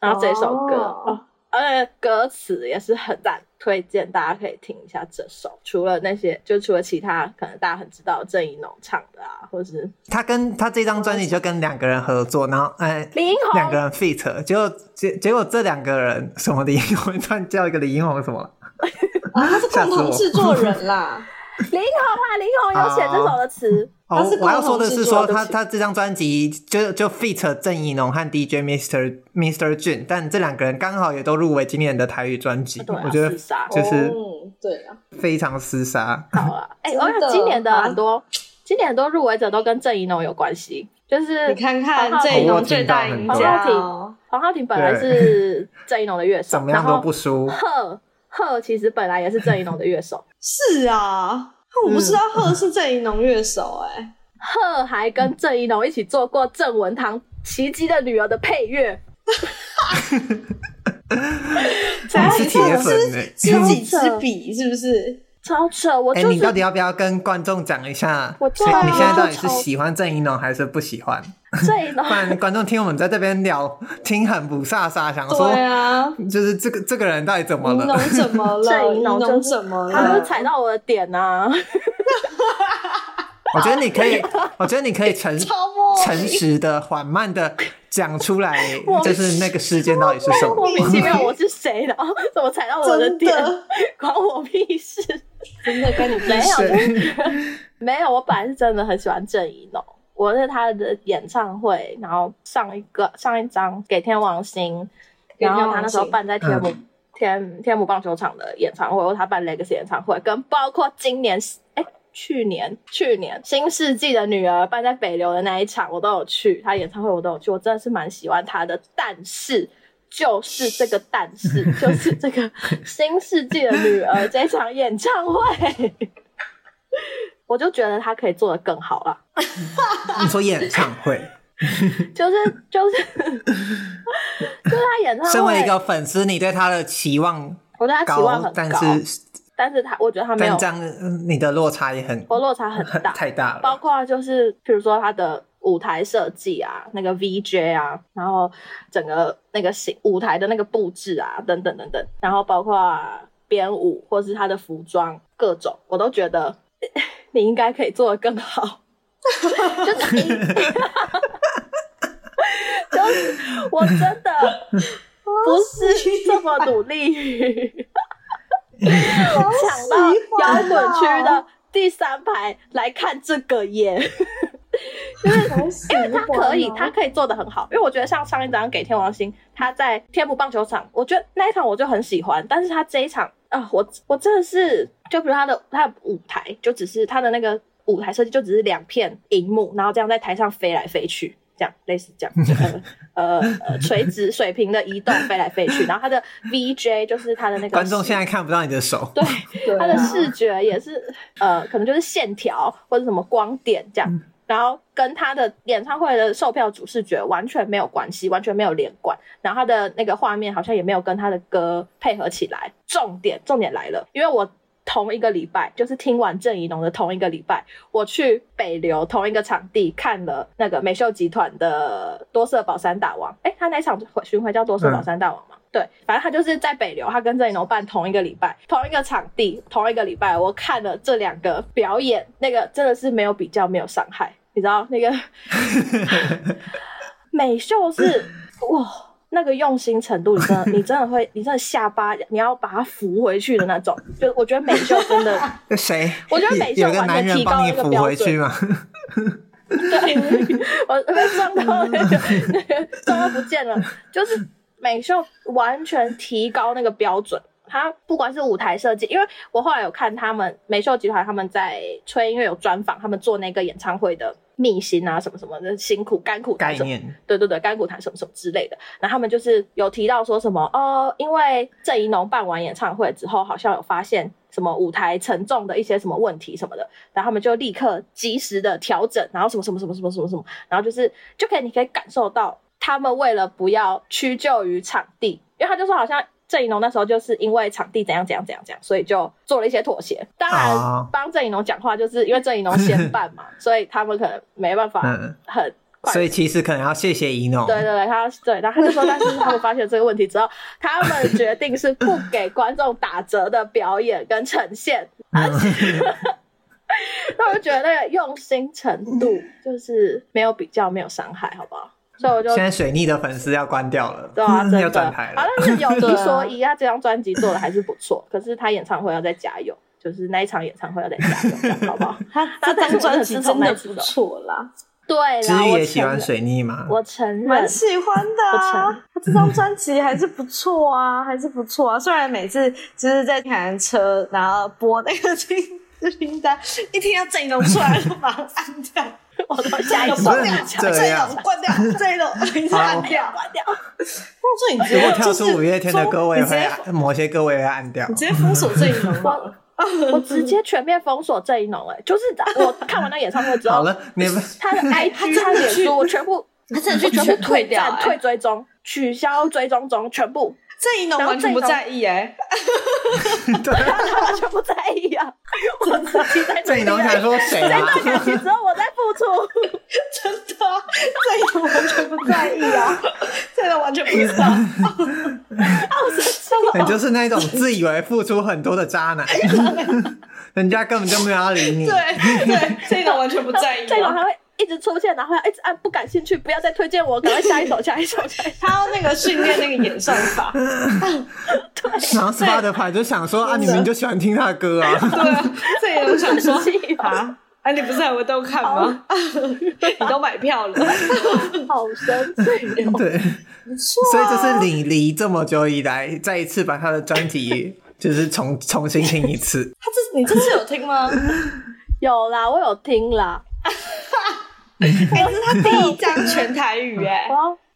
然后这首歌而且，歌词也是很赞，推荐大家可以听一下这首。除了那些，就除了其他可能大家很知道郑怡农唱的啊，或是他跟他这张专辑就跟两个人合作，然后哎，李英宏两个人 feat，结果结结果这两个人什么李英宏，突然叫一个李英宏什么了？啊，他是共同制作人啦。林宏啊，林宏有写这首的词。哦，我要说的是说他他这张专辑就就 feat. 郑怡农和 DJ Mister Mister Jun，但这两个人刚好也都入围今年的台语专辑，啊、我觉得就是对啊，非常厮杀。好啊，哎、欸，而且今年的很多今年很多入围者都跟郑怡农有关系，就是你看看郑怡农最大赢家，黄浩庭，黄浩庭本来是郑怡农的乐手，怎么样都不输。贺贺其实本来也是郑怡农的乐手，是啊。我不知道贺是郑宜农乐手哎、欸，贺还跟郑宜农一起做过郑文堂《奇迹的女儿》的配乐，真 是铁粉哎，知己知彼是不是？超扯！我哎、就是，欸，你到底要不要跟观众讲一下？我你你现在到底是喜欢郑宜农还是不喜欢？郑一农，不然观众听我们在这边聊，听很不飒飒，想说，对啊，就是这个这个人到底怎么了？怎么了？郑宜农怎么了？他就是踩到我的点啊！我觉得你可以，我觉得你可以诚诚实的、缓慢的讲出来，就是那个事件到底是什么？莫名其妙，我是谁的？怎么踩到我的点？关我屁事！真的跟你 没有，没有。我本来是真的很喜欢郑怡农，我是他的演唱会，然后上一个上一张给天王星，然后他那时候办在天母、嗯、天天母棒球场的演唱会，或他办 Legacy 演唱会，跟包括今年哎。去年，去年新世纪的女儿办在北流的那一场，我都有去。她演唱会我都有去，我真的是蛮喜欢她的。但是，就是这个但是，就是这个新世纪的女儿这场演唱会，我就觉得她可以做得更好了。你说演唱会，就是就是就是她演唱会。身为一个粉丝，你对他的期望，我对他期望很高，但是。但是他，我觉得他没有。这样，你的落差也很，我落差很大，太大了。包括就是，比如说他的舞台设计啊，那个 VJ 啊，然后整个那个形舞台的那个布置啊，等等等等，然后包括编舞或是他的服装各种，我都觉得 你应该可以做得更好。就是，就是我真的不是这么努力。抢到摇滚区的第三排来看这个耶，就 是因为他可以，他可以做的很好。因为我觉得像上一张给天王星，他在天母棒球场，我觉得那一场我就很喜欢。但是他这一场啊，我我真的是，就比如他的他的舞台，就只是他的那个舞台设计，就只是两片荧幕，然后这样在台上飞来飞去。这样类似这样，呃 呃 垂直水平的移动飞来飞去，然后他的 VJ 就是他的那个观众现在看不到你的手，对，他的视觉也是呃可能就是线条或者什么光点这样，然后跟他的演唱会的售票主视觉完全没有关系，完全没有连贯，然后他的那个画面好像也没有跟他的歌配合起来。重点重点来了，因为我。同一个礼拜，就是听完郑宜农的同一个礼拜，我去北流同一个场地看了那个美秀集团的多色宝山大王。哎、他那场巡回叫多色宝山大王吗？对，反正他就是在北流，他跟郑宜农办同一个礼拜，同一个场地，同一个礼拜，我看了这两个表演，那个真的是没有比较，没有伤害，你知道那个 美秀是哇。那个用心程度，你真的，你真的会，你真的下巴，你要把它扶回去的那种。就我觉得美秀真的，谁？我觉得美秀完全提高那个标准。对，我被撞到那个那个撞到不见了，就是美秀完全提高那个标准。他不管是舞台设计，因为我后来有看他们美秀集团他们在吹音乐有专访，他们做那个演唱会的。秘辛啊，什么什么的辛苦甘苦概念对对对，甘苦谈什么什么之类的。然后他们就是有提到说什么哦，因为郑怡农办完演唱会之后，好像有发现什么舞台沉重的一些什么问题什么的，然后他们就立刻及时的调整，然后什么什么什么什么什么什么，然后就是就可以你可以感受到他们为了不要屈就于场地，因为他就说好像。郑怡农那时候就是因为场地怎样怎样怎样怎样，所以就做了一些妥协。当然，帮郑怡农讲话就是因为郑怡农先办嘛，所以他们可能没办法很所以其实可能要谢谢怡农。对对对，他对，然后他就说，但是他们发现这个问题之后，他们决定是不给观众打折的表演跟呈现，而且 他们觉得那个用心程度就是没有比较，没有伤害，好不好？所以我就现在水逆的粉丝要关掉了，对啊，真的要转台了。好像是有 一说一，他这张专辑做的还是不错，可是他演唱会要再加油，就是那一场演唱会要再加油，这样好不好？他 他这张专辑真的不错啦。对啦，知玉也喜欢水逆吗？我承认，蛮喜欢的啊。他这张专辑还是不错啊，还是不错啊。虽然每次就是在开车，然后播那个清清单，一听到郑宜农出来就把它按掉。我都下一个关掉，这一种 关掉，这一首一按掉，关掉。这你如果跳出五月天的歌，我也会某些歌我也会按掉。你直接封锁这一种吗？我直接全面封锁这一农，哎，就是我看完那演唱会之后，好了，你们他的 IG、他脸书，我全部，他真的去全部退掉，退追踪，取消追踪中，全部。郑宜农完全不在意哎，对，他完全不在意啊！我自己在郑宜农想说谁啊？这段感情只有我在付出，真的，郑宜农完全不在意啊！真的完全不知道，你就是那种自以为付出很多的渣男，人家根本就没有要理你。对对，郑宜农完全不在意，郑宜农还会。一直出现，然后要一直按不感兴趣，不要再推荐我，赶快下一首，下一首，下一首。他要那个训练那个演算法。对。然后 Spotify 就想说啊，你们就喜欢听他的歌啊。对啊，这也有想说 啊，哎，你不是还会都看吗？你都买票了，好生气。对，所以这是你离这么久以来再一次把他的专辑就是重重新听一次。他这你这次有听吗？有啦，我有听啦。哎、欸，这是他第一张全台语 哎、欸！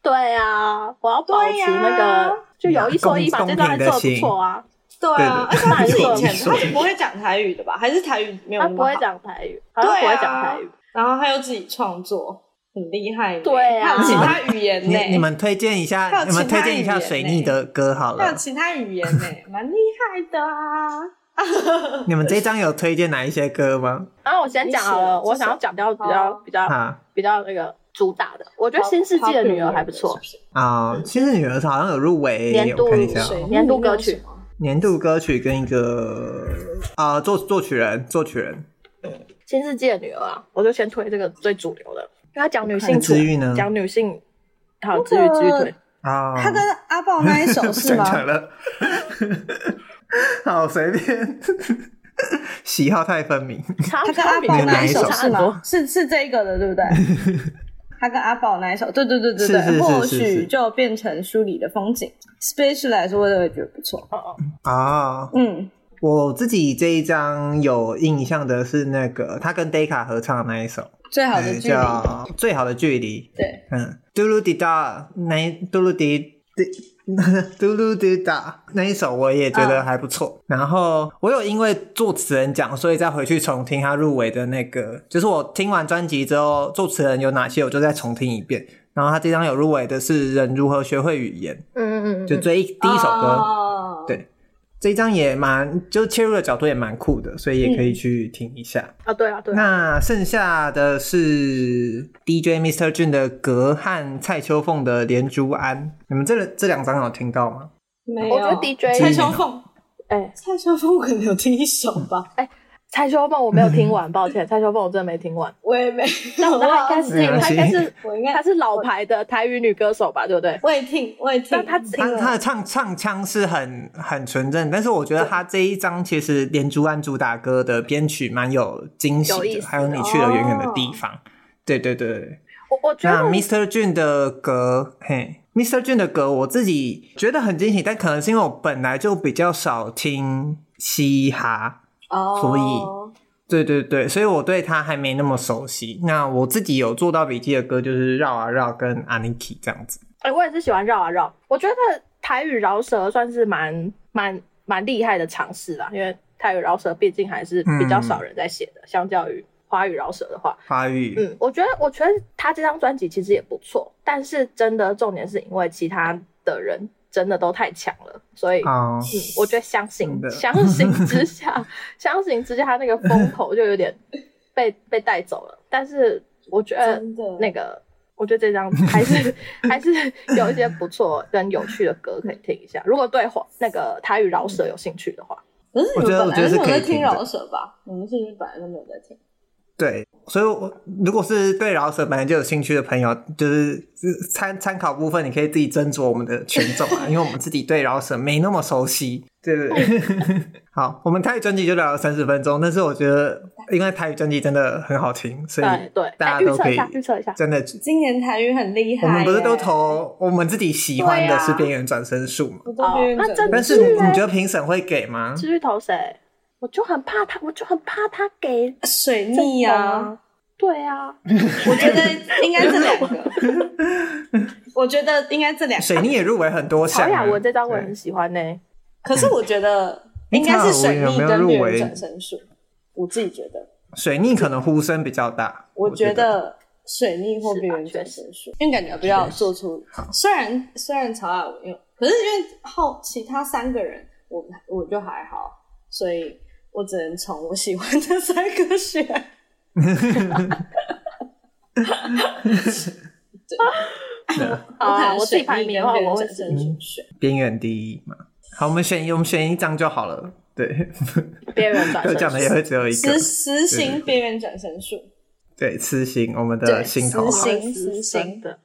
对啊，我要保持那个，啊、就有一说一吧，这段还做的不错啊。对啊，而且他是以前他是不会讲台语的吧？还是台语没有？他不会讲台语，他不会讲台语。然后他又自己创作，很厉害。对啊，还有其他语言呢、欸。你们推荐一下，你们推荐一下水逆的歌好了。还有其他语言呢、欸，蛮厉害的啊。你们这张有推荐哪一些歌吗？然后我先讲好了，我想要讲掉比较比较比较那个主打的，我觉得《新世纪的女儿》还不错。啊，《新世纪女儿》好像有入围年度年度歌曲，年度歌曲跟一个啊作作曲人作曲人，《新世纪的女儿》啊，我就先推这个最主流的，因为他讲女性治愈呢，讲女性好治愈治愈对啊，他跟阿宝那一首是吗？好随便，喜好太分明。他跟阿宝那一首是吗？是是这个的，对不对？他跟阿宝那一首，对对对对对，或许就变成书里的风景。Space 来说，我也觉得不错。哦哦啊，嗯，我自己这一张有印象的是那个他跟 Decca 合唱的那一首《最好的距离》，最好的距离。对，嗯，嘟噜滴答，那嘟噜滴。嘟噜嘟哒那一首我也觉得还不错。Oh. 然后我有因为作词人讲，所以再回去重听他入围的那个，就是我听完专辑之后，作词人有哪些，我就再重听一遍。然后他这张有入围的是《人如何学会语言》，嗯嗯嗯，就这一第一首歌，oh. 对。这一张也蛮，就切入的角度也蛮酷的，所以也可以去听一下。嗯、啊，对啊，对啊。那剩下的是 DJ Mr. Jun 的《格》和蔡秋凤的《连珠庵》，你们这这两张有听到吗？没有。我觉得 DJ 蔡秋凤，哎、欸，蔡秋凤可能有听一首吧。哎、欸。蔡秋凤我没有听完，抱歉。蔡秋凤我真的没听完，我也没。那我应该是，她应该是，我应该她是老牌的台语女歌手吧，对不对？我也听，我也听。但她她她的唱唱腔是很很纯正，但是我觉得她这一张其实连珠庵主打歌的编曲蛮有惊喜的，还有你去了远远的地方。对对对，我我觉得 Mr. Jun 的歌，嘿，Mr. Jun 的歌我自己觉得很惊喜，但可能是因为我本来就比较少听嘻哈。哦，所以，对对对，所以我对他还没那么熟悉。那我自己有做到笔记的歌，就是绕啊绕跟 Aniki 这样子。哎、欸，我也是喜欢绕啊绕。我觉得台语饶舌算是蛮蛮蛮厉害的尝试啦，因为台语饶舌毕竟还是比较少人在写的，嗯、相较于华语饶舌的话。华语，嗯，我觉得我觉得他这张专辑其实也不错，但是真的重点是因为其他的人。真的都太强了，所以、oh, 嗯，我觉得相形相形之下，相形之下，他那个风头就有点被被带走了。但是我觉得那个，我觉得这张还是 还是有一些不错跟有趣的歌可以听一下。如果对那个台语饶舌有兴趣的话，可是你们本来就有在听饶舌吧？我你们是不是本来都没有在听？对，所以我如果是对饶舌本来就有兴趣的朋友，就是参参考部分，你可以自己斟酌我们的权重啊，因为我们自己对饶舌没那么熟悉。对对对，好，我们台语专辑就聊了三十分钟，但是我觉得，因为台语专辑真的很好听，所以对大家都可以预测一下，真的，今年台语很厉害。我们不是都投我们自己喜欢的是边缘转身术吗？那真的，但是你觉得评审会给吗？继续投谁？我就很怕他，我就很怕他给水逆呀。对啊，我觉得应该这两个。我觉得应该这两个。水逆也入围很多项。曹雅文这张我也很喜欢呢。可是我觉得应该是水逆跟边缘转生术。我自己觉得水逆可能呼声比较大。我觉得水逆或边缘转生术，因为感觉不要做出。虽然虽然曹雅文有，可是因为后其他三个人，我我就还好，所以。我只能从我喜欢的三个选。对，啊，我自己排名的话，我会选边缘第一嘛。好，我们选一，我们选一张就好了。对，边缘转 生术讲的也会只有一个。实实行边缘转身术。对，实行我们的心头好。实行实行的。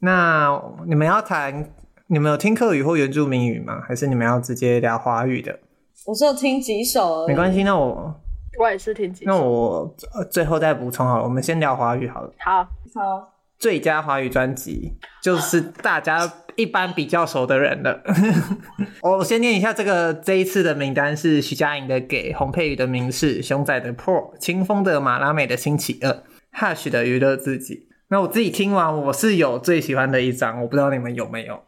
那你们要谈，你们有听客语或原住民语吗？还是你们要直接聊华语的？我只有听几首，没关系。那我我也是听几首。那我最后再补充好了，我们先聊华语好了。好，好。最佳华语专辑就是大家一般比较熟的人了。我先念一下这个这一次的名单是徐佳莹的《给》、洪佩瑜的《明示》、熊仔的《破》，清风》、的《马拉美的星期二》、Hush 的《娱乐自己》。那我自己听完，我是有最喜欢的一张，我不知道你们有没有？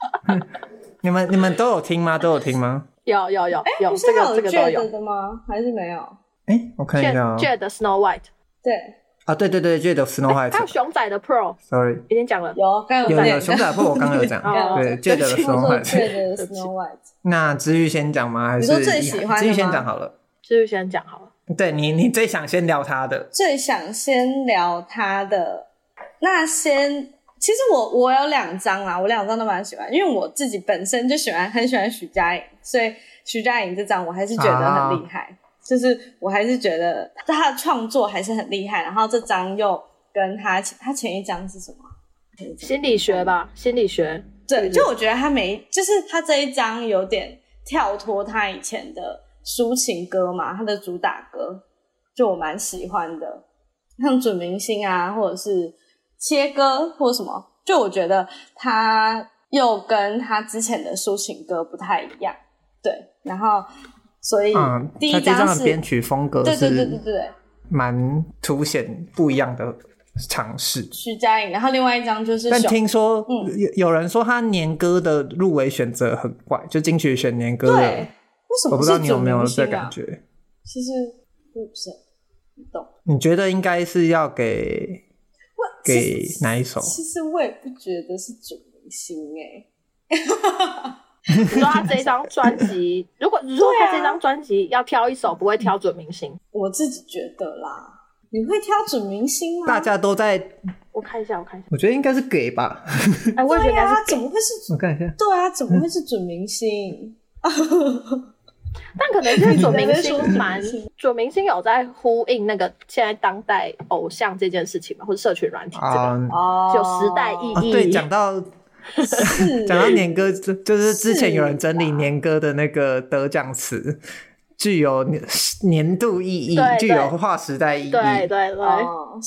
你们你们都有听吗？都有听吗？有有有，哎，有这个这个都有的吗？还是没有？哎，我看一下啊。Jade 的 Snow White，对啊，对对对，Jade 的 Snow White，还有熊仔的 Pro，Sorry，已经讲了，有刚有有熊仔 Pro，我刚刚有讲，对 Jade 的 Snow White，那芝玉先讲吗？还是你最喜欢？芝玉先讲好了，芝玉先讲好了。对你，你最想先聊他的，最想先聊他的，那先。其实我我有两张啦，我两张都蛮喜欢，因为我自己本身就喜欢很喜欢徐佳莹，所以徐佳莹这张我还是觉得很厉害，啊、就是我还是觉得他的创作还是很厉害。然后这张又跟他他前一张是什么？心理学吧，心理学。对，就我觉得他没，就是他这一张有点跳脱他以前的抒情歌嘛，他的主打歌就我蛮喜欢的，像准明星啊，或者是。切割或者什么，就我觉得他又跟他之前的抒情歌不太一样，对，然后所以第一张是编曲风格，对对对对对，蛮凸显不一样的尝试。徐佳莹，然后另外一张就是，但听说有有人说他年歌的入围选择很怪，就金曲选年歌的，对，为什么？我不知道你有没有这感觉？其实不是很懂，你觉得应该是要给？给哪一首？其实我也不觉得是准明星哎。你说他这张专辑，如果如果他这张专辑要挑一首，不会挑准明星？我自己觉得啦，你会挑准明星吗？大家都在，我看一下，我看一下，我觉得应该是给吧。哎，我也觉得他怎么会是？我看一下，对啊，怎么会是准明星？但可能是左明 星蛮左明星有在呼应那个现在当代偶像这件事情吧，或者社群软体这个哦，有时代意义。对，讲到 讲到年歌，就就是之前有人整理年歌的那个得奖词，具有年度意义，具有划时代意义。对对对，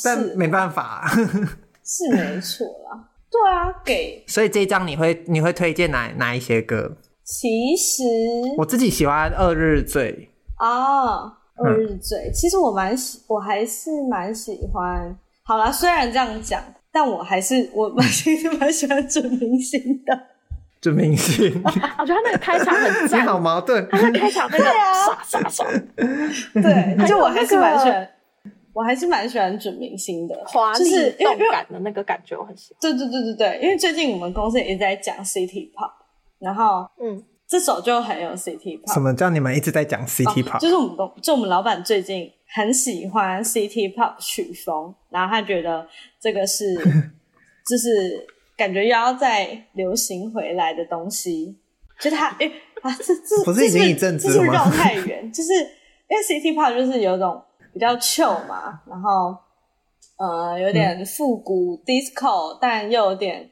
但没办法，是没错啦。对啊，给。所以这一张你会你会推荐哪哪一些歌？其实我自己喜欢《二日醉》啊，《二日醉》嗯、其实我蛮喜，我还是蛮喜欢。好啦，虽然这样讲，但我还是我蛮其实蛮喜欢准明星的。准明星，我觉得他那个开场很赞，好矛盾。他那开场那个刷刷刷，对，就我还是蛮喜欢，我还是蛮喜欢准明星的，华丽动感的那个感觉，我很喜欢。对对对对对，因为最近我们公司也一直在讲 City Pop。然后，嗯，这首就很有 City Pop。什么叫你们一直在讲 City Pop？、哦、就是我们公，就我们老板最近很喜欢 City Pop 曲风，然后他觉得这个是 就是感觉又要再流行回来的东西，就他哎、欸、啊这这不是已经一阵子了吗？绕太远，就是因为 City Pop 就是有种比较 chill 嘛，然后呃有点复古 disco，、嗯、但又有点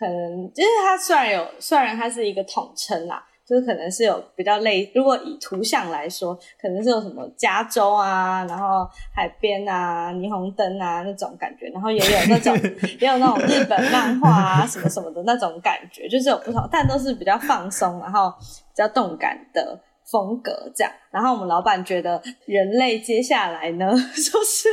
可能，就是它虽然有虽然它是一个统称啦。就是可能是有比较类，如果以图像来说，可能是有什么加州啊，然后海边啊，霓虹灯啊那种感觉，然后也有那种 也有那种日本漫画啊什么什么的那种感觉，就是有不同，但都是比较放松，然后比较动感的。风格这样，然后我们老板觉得人类接下来呢，就是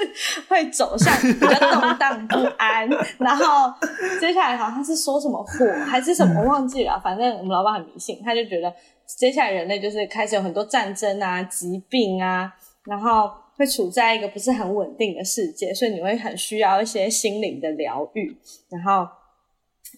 会走向比较动荡不安，然后接下来好像是说什么火还是什么，忘记了，反正我们老板很迷信，他就觉得接下来人类就是开始有很多战争啊、疾病啊，然后会处在一个不是很稳定的世界，所以你会很需要一些心灵的疗愈，然后。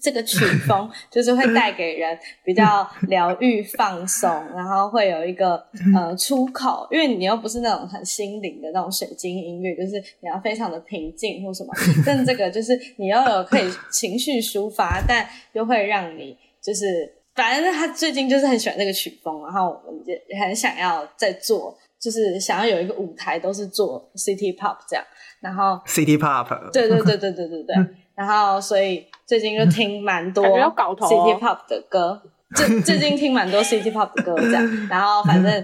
这个曲风 就是会带给人比较疗愈、放松，然后会有一个呃出口，因为你又不是那种很心灵的那种水晶音乐，就是你要非常的平静或什么。但这个就是你又有可以情绪抒发，但又会让你就是，反正他最近就是很喜欢这个曲风，然后我们也很想要再做，就是想要有一个舞台都是做 City Pop 这样，然后 City Pop，对对对对对对对，然后所以。最近就听蛮多 City Pop 的歌，最最近听蛮多 City Pop 的歌这样，然后反正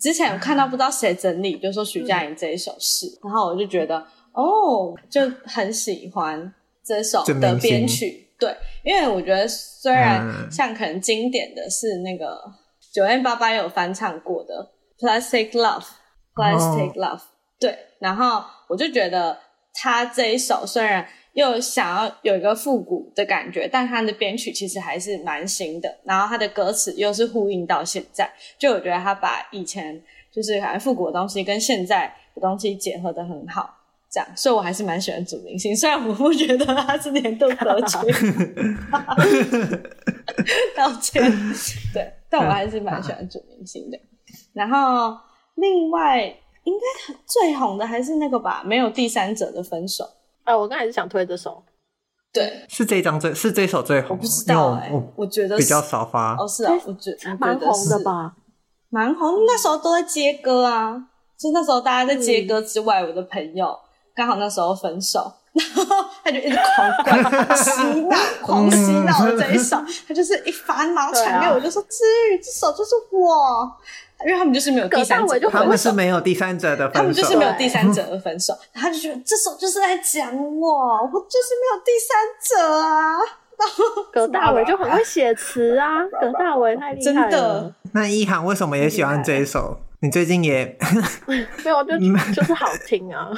之前有看到不知道谁整理，就说徐佳莹这一首是，然后我就觉得哦，就很喜欢这首的编曲，对，因为我觉得虽然像可能经典的是那个九 M 八八有翻唱过的 Plastic Love，Plastic Love，对，然后我就觉得他这一首虽然。又想要有一个复古的感觉，但他的编曲其实还是蛮新的，然后他的歌词又是呼应到现在，就我觉得他把以前就是反正复古的东西跟现在的东西结合得很好，这样，所以我还是蛮喜欢主明星，虽然我不觉得他是年度歌曲，道歉，对，但我还是蛮喜欢主明星的。然后另外应该最红的还是那个吧，没有第三者的分手。哎、呃，我刚才是想推这首，对，是这张最是这首最红，我不知道哎、欸，我我觉得比较少发哦，是啊，我觉得蛮红的吧，蛮红，那时候都在接歌啊，就那时候大家在接歌之外，嗯、我的朋友刚好那时候分手，然后他就一直狂灌 洗脑，狂洗脑的这一首，他就是一发然后传给我，就说支宇，这首就是我。因为他们就是没有第三者，他们是没有第三者的分手，他们就是没有第三者的分手，然后他就觉得这首就是在讲我，我就是没有第三者啊。然后葛大为就很会写词啊，葛大为太厉害了。真的。那一涵为什么也喜欢这一首？你最近也 没有，就 就是好听啊。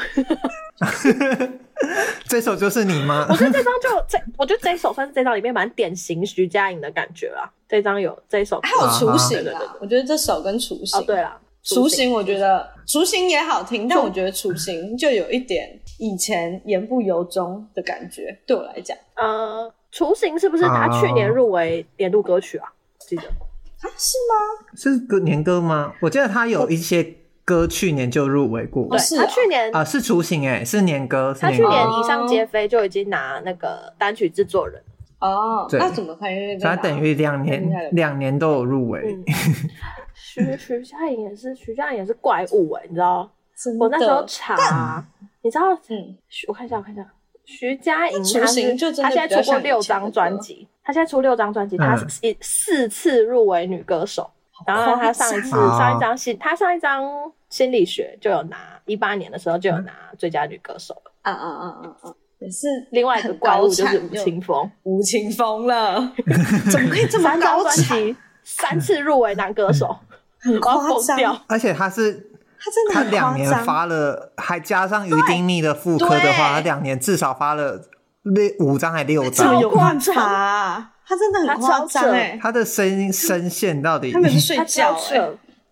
这首就是你吗？我觉得这张就这，我觉得这一首算是这张里面蛮典型徐佳莹的感觉啦。这张有这一首，还有雏形啊。我觉得这首跟雏形，哦，对啦，雏形我觉得雏形也好听，但我觉得雏形就有一点以前言不由衷的感觉，对我来讲。呃，雏形是不是他去年入围年度歌曲啊？记得。啊，是吗？是歌年歌吗？我记得他有一些歌去年就入围过。对，他去年啊是雏形哎，是年歌。他去年以上皆非就已经拿那个单曲制作人。哦，那怎么看？他等于两年两年都有入围。徐徐佳莹也是，徐佳莹也是怪物哎，你知道？我那时候查，你知道？嗯，我看一下，我看一下。徐佳莹，他是他现在出过六张专辑，他现在出六张专辑，他是一四次入围女歌手，然后他上一次上一张心，他上一张心理学就有拿，一八年的时候就有拿最佳女歌手了，啊啊啊啊啊，也是另外一个怪物就是吴青峰，吴青峰了，怎么可以这么高产？三次入围男歌手，很夸张，而且他是。他真的他两年发了，还加上于丁密的副科的话，他两年至少发了六五张还六张，有观察，他真的很夸张哎！他的声音声线到底？他没 睡觉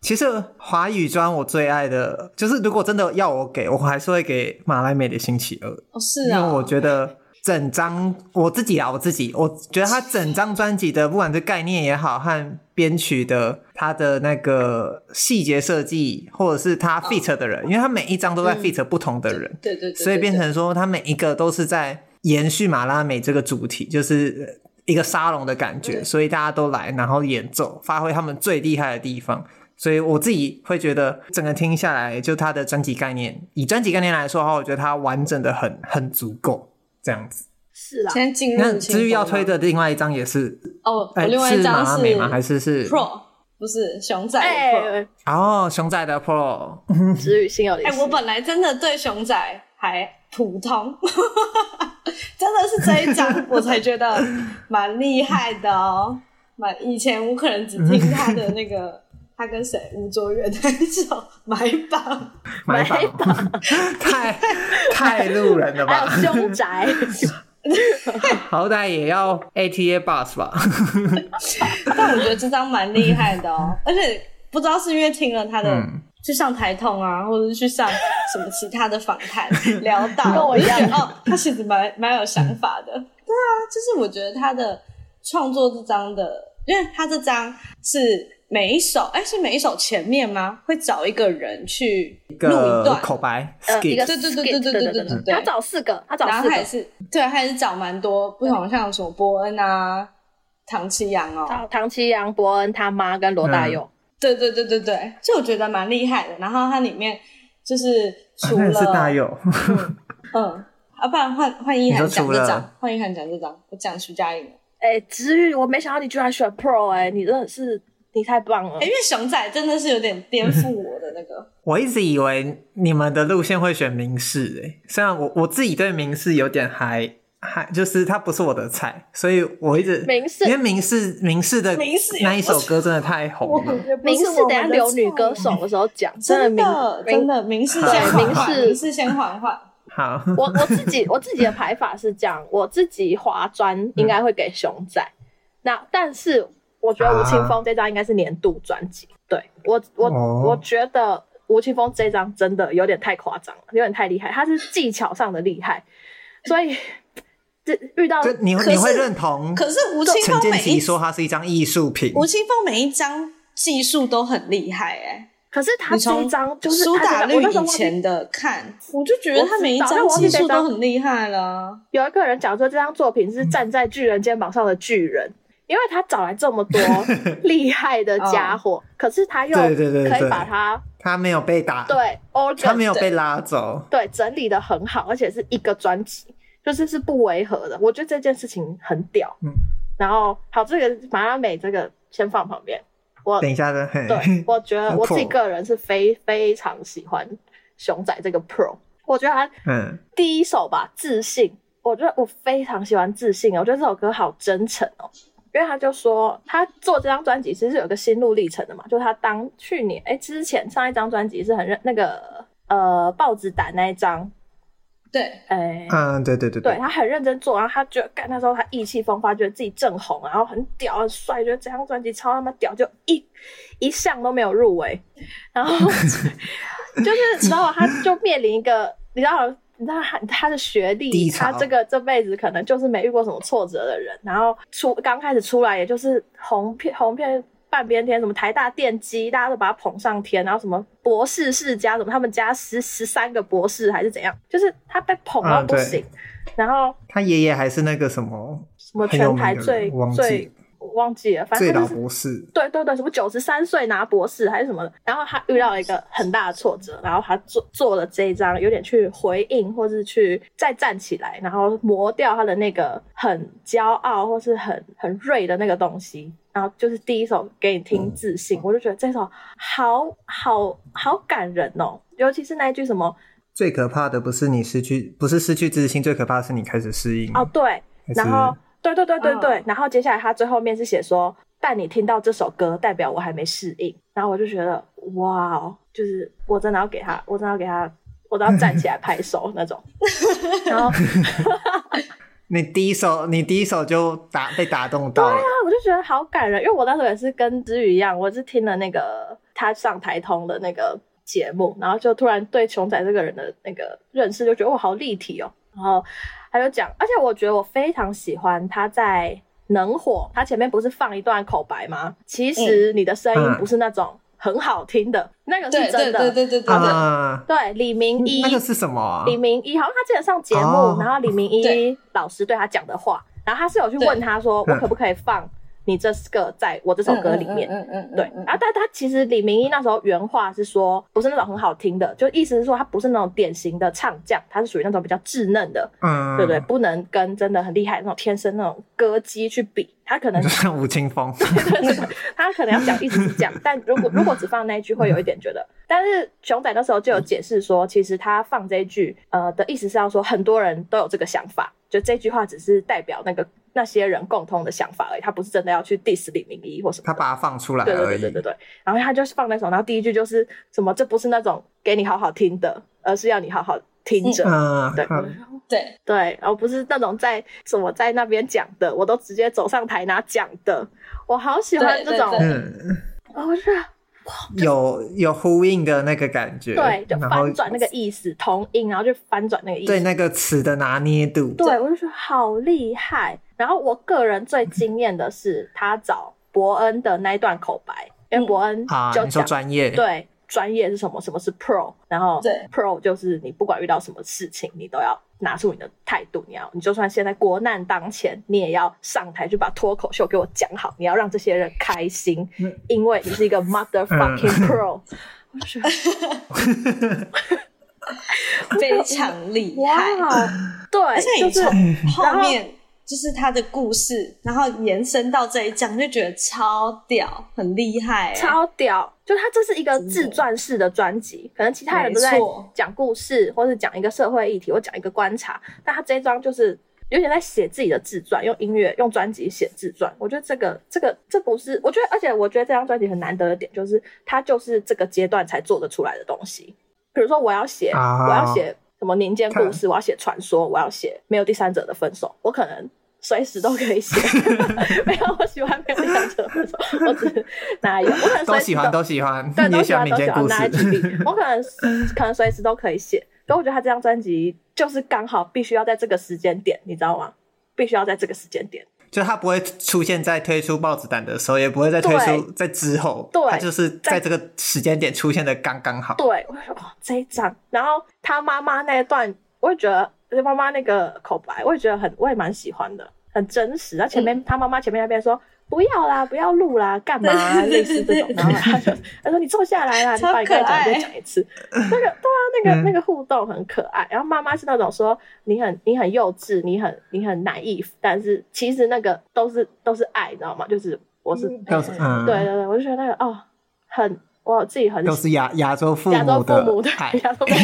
其实华语专我最爱的就是，如果真的要我给，我还是会给马来美的星期二。哦，是啊，因为我觉得整张我自己啊，我自己，我觉得他整张专辑的不管是概念也好，和编曲的他的那个细节设计，或者是他 feat 的人，哦、因为他每一张都在 feat 不同的人，嗯、对，对，对对对，所以变成说他每一个都是在延续马拉美这个主题，就是一个沙龙的感觉，所以大家都来，然后演奏，发挥他们最厉害的地方。所以我自己会觉得，整个听下来，就他的专辑概念，以专辑概念来说的话，我觉得它完整的很很足够，这样子。是啦。现在进入。那至于要推的另外一张也是哦，我另外一张是马拉美吗？还是是 Pro？不是熊仔的 Pro。欸、哦，熊仔的 Pro。至于心有灵犀。哎，我本来真的对熊仔还普通，真的是这一张我才觉得蛮厉害的哦。蛮以前我可能只听他的那个。他跟谁？吴卓源那首《买榜》，买榜，太太路人了吧？还有凶宅，好歹也要 ATA Bus 吧？但我觉得这张蛮厉害的哦，而且不知道是因为听了他的、嗯、去上台通啊，或者是去上什么其他的访谈 聊到，跟我一样哦，他其实蛮蛮有想法的。嗯、对啊，就是我觉得他的创作这张的，因为他这张是。每一首，哎，是每一首前面吗？会找一个人去录一段口白，呃，一个对对对对对对对。他找四个，他找四个，然后还是对，还是找蛮多不同，像什么伯恩啊、唐奇阳哦，唐奇阳、伯恩他妈跟罗大佑，对对对对对，就我觉得蛮厉害的。然后它里面就是除了是大佑，嗯，啊，不然换换一涵讲这张，换一涵讲这张，我讲徐佳莹。哎，子玉，我没想到你居然选 Pro，哎，你真的是。你太棒了！因为熊仔真的是有点颠覆我的那个。我一直以为你们的路线会选民视，哎，虽然我我自己对民视有点还还，就是它不是我的菜，所以我一直民视，因为明示明示的那一首歌真的太红了。明示等下留女歌手的时候讲，真的真的明示先民视民视先缓缓。好，我我自己我自己的排法是这样，我自己划专应该会给熊仔，嗯、那但是。我觉得吴青峰这张应该是年度专辑，啊、对我我、哦、我觉得吴青峰这张真的有点太夸张了，有点太厉害，他是技巧上的厉害，所以这遇到你你会认同？可是吴青峰陈建骐说他是一张艺术品，吴青峰每一张技术都很厉害哎、欸，可是他这一张就是苏打绿以前的看，我就觉得他每一张技术都很厉害了。有一个人讲说这张作品是站在巨人肩膀上的巨人。嗯因为他找来这么多 厉害的家伙，哦、可是他又对对对可以把他，他没有被打，对，他没有被拉走，对，整理的很好，而且是一个专辑，就是是不违和的。我觉得这件事情很屌。嗯，然后好，这个马拉美这个先放旁边。我等一下的，对，我觉得我自己个人是非非常喜欢熊仔这个 Pro，我觉得他嗯第一首吧，自信，我觉得我非常喜欢自信，我觉得这首歌好真诚哦。因为他就说，他做这张专辑其实是有个心路历程的嘛，就是他当去年哎、欸、之前上一张专辑是很认那个呃豹子胆那一张，对，哎，嗯，对对对，对。他很认真做，然后他觉得干那时候他意气风发，觉得自己正红，然后很屌很帅，觉得这张专辑超他妈屌，就一一项都没有入围，然后 就是然后他就面临一个你知道。你知道他他的学历，他这个这辈子可能就是没遇过什么挫折的人，然后出刚开始出来，也就是红片红遍半边天，什么台大电机，大家都把他捧上天，然后什么博士世家，什么他们家十十三个博士还是怎样，就是他被捧到不行，啊、然后他爷爷还是那个什么什么全台最最。忘记了，反正就是博士，对对对，什么九十三岁拿博士还是什么的。然后他遇到了一个很大的挫折，然后他做做了这一张，有点去回应，或是去再站起来，然后磨掉他的那个很骄傲或是很很锐的那个东西。然后就是第一首给你听自信，嗯、我就觉得这首好好好感人哦，尤其是那一句什么，最可怕的不是你失去，不是失去自信，最可怕的是你开始适应。哦，对，然后。对对对对对，然后接下来他最后面是写说，但你听到这首歌，代表我还没适应。然后我就觉得，哇哦，就是我真的要给他，我真的要给他，我都要站起来拍手那种。然后，你第一首，你第一首就打被打动到了。对啊，我就觉得好感人，因为我那时候也是跟之宇一样，我是听了那个他上台通的那个节目，然后就突然对熊仔这个人的那个认识，就觉得哇，好立体哦。然后他就讲，而且我觉得我非常喜欢他在能火，他前面不是放一段口白吗？其实你的声音不是那种很好听的，嗯、那个是真的，对对对对对对。啊、对，李明一，那个是什么、啊？李明一好像他之前上节目，哦、然后李明一老师对他讲的话，然后他是有去问他说，我可不可以放？你这个在我这首歌里面，嗯嗯，对，然后但他其实李明一那时候原话是说，不是那种很好听的，就意思是说他不是那种典型的唱将，他是属于那种比较稚嫩的，嗯，对不对？不能跟真的很厉害那种天生那种歌姬去比，他可能就像吴青峰，对对对，他可能要讲一直是讲，但如果如果只放那一句，会有一点觉得，但是熊仔那时候就有解释说，其实他放这一句，呃的意思是要说很多人都有这个想法，就这句话只是代表那个。那些人共通的想法而已，他不是真的要去 diss 李明一或什么。他把它放出来而已。对对对对对。然后他就是放那首，然后第一句就是什么，这不是那种给你好好听的，而是要你好好听着。嗯，对对对，然后不是那种在什么在那边讲的，我都直接走上台拿讲的。我好喜欢这种，嗯，我是。有有呼应的那个感觉，对，就翻转那个意思，同音，然后就翻转那个意思，对那个词的拿捏度，对，我就说好厉害。然后我个人最惊艳的是他找伯恩的那一段口白，因为伯恩就讲专业，对。专业是什么？什么是 pro？然后对 pro 就是你不管遇到什么事情，你都要拿出你的态度。你要，你就算现在国难当前，你也要上台去把脱口秀给我讲好。你要让这些人开心，嗯、因为你是一个 motherfucking pro。我觉得非常厉害。哇对，而且你从后面。就是他的故事，然后延伸到这一章，就觉得超屌，很厉害，超屌。就他这是一个自传式的专辑，可能其他人都在讲故事，或是讲一个社会议题，或讲一个观察，但他这一张就是有点在写自己的自传，用音乐、用专辑写自传。我觉得这个、这个、这不是，我觉得，而且我觉得这张专辑很难得的点，就是他就是这个阶段才做得出来的东西。比如说，我要写，我要写。什么民间故事？我要写传说，我要写没有第三者的分手，我可能随时都可以写。没有，我喜欢没有第三者的分手，我只是哪有？我可能都喜欢，都喜欢，对，都喜欢，都喜欢。拿来举例，我可能可能随时都可以写。所以我觉得他这张专辑就是刚好必须要在这个时间点，你知道吗？必须要在这个时间点。就他不会出现在推出豹子胆的时候，也不会在推出在之后，对，他就是在这个时间点出现的刚刚好。对，我说哇，这一张，然后他妈妈那一段，我也觉得，就妈妈那个口白，我也觉得很，我也蛮喜欢的，很真实。他前面、嗯、他妈妈前面那边说。不要啦，不要录啦，干嘛、啊？类似这种，然后他就他说：“你坐下来啦，你把你刚才讲的再讲一次。”那个对啊，那个、嗯、那个互动很可爱。然后妈妈是那种说：“你很你很幼稚，你很你很 naive，但是其实那个都是都是爱，你知道吗？就是我是，都是嗯，对对对，我就觉得那个哦，很我自己很都是亚亚洲父母 亚洲父母的爱，亚洲父母。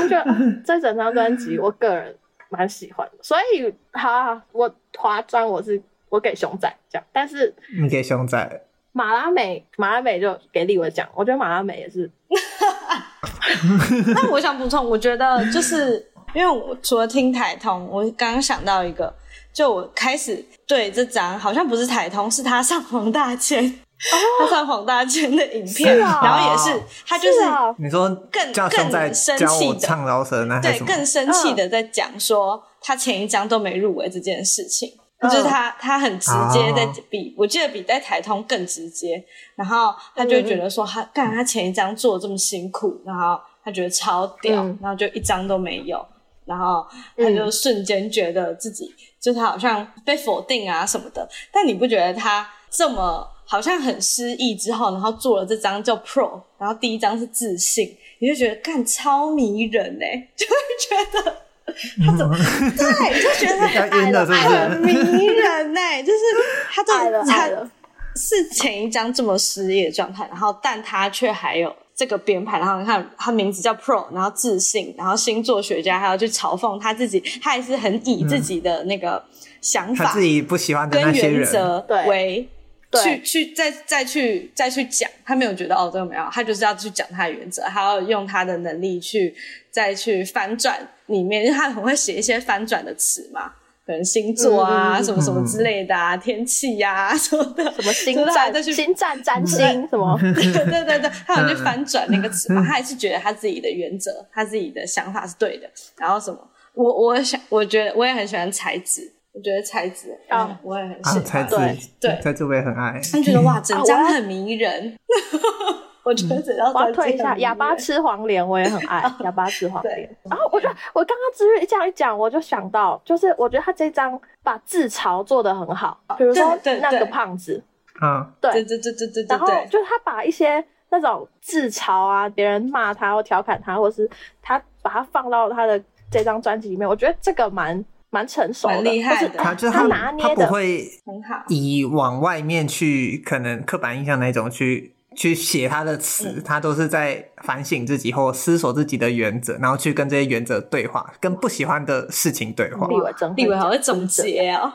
我觉得这整张专辑，我个人。蛮喜欢的，所以好啊，我华专我是我给熊仔这样，但是你给熊仔马拉美马拉美就给立伟讲，我觉得马拉美也是。那我想补充，我觉得就是因为我除了听台通，我刚刚想到一个，就我开始对这张好像不是台通，是他上黄大千。他上黄大千的影片，然后也是他就是你说更更生气的唱饶舌呢，对，更生气的在讲说他前一张都没入围这件事情，就是他他很直接在比，我记得比在台通更直接，然后他就觉得说他干他前一张做这么辛苦，然后他觉得超屌，然后就一张都没有，然后他就瞬间觉得自己就他好像被否定啊什么的，但你不觉得他这么？好像很失意之后，然后做了这张叫 Pro，然后第一张是自信，你就觉得干超迷人哎，就会觉得他怎么、嗯、对，就觉得爱 了爱了迷人哎，就是他的他是前一张这么失意的状态，然后但他却还有这个编排，然后你看他名字叫 Pro，然后自信，然后星座学家还要去嘲讽他自己，他还是很以自己的那个想法，他自己不喜欢的那些人。跟原则为。去去再再去再去讲，他没有觉得哦这个没有，他就是要去讲他的原则，他要用他的能力去再去翻转里面，因为他很会写一些翻转的词嘛。可能星座啊，嗯什么什么之类的啊，天气呀什么的，什么星战、去星战占星什么，对对对对，他有去翻转那个词嘛，他还是觉得他自己的原则，他自己的想法是对的。然后什么，我我想，我觉得我也很喜欢才子，我觉得才子啊、我也很喜啊，欢。才子对对才子我也很爱。他觉得哇，整张很迷人。我觉得整张我要退一下，哑巴吃黄连我也很爱，哑巴吃黄连。然后我觉得我刚刚至于这样一讲，我就想到，就是我觉得他这张把自嘲做的很好，比如说对对那个胖子，啊，对对对对对对对然后，就是他把一些那种自嘲啊，别人骂他或调侃他，或是他把他放到他的这张专辑里面，我觉得这个蛮蛮成熟的，蛮厉害的他他就是他拿捏的他不会很好。以往外面去可能刻板印象那种去去写他的词，嗯他都是在反省自己或思索自己的原则，然后去跟这些原则对话，跟不喜欢的事情对话。立伟真立伟好会会总结哦，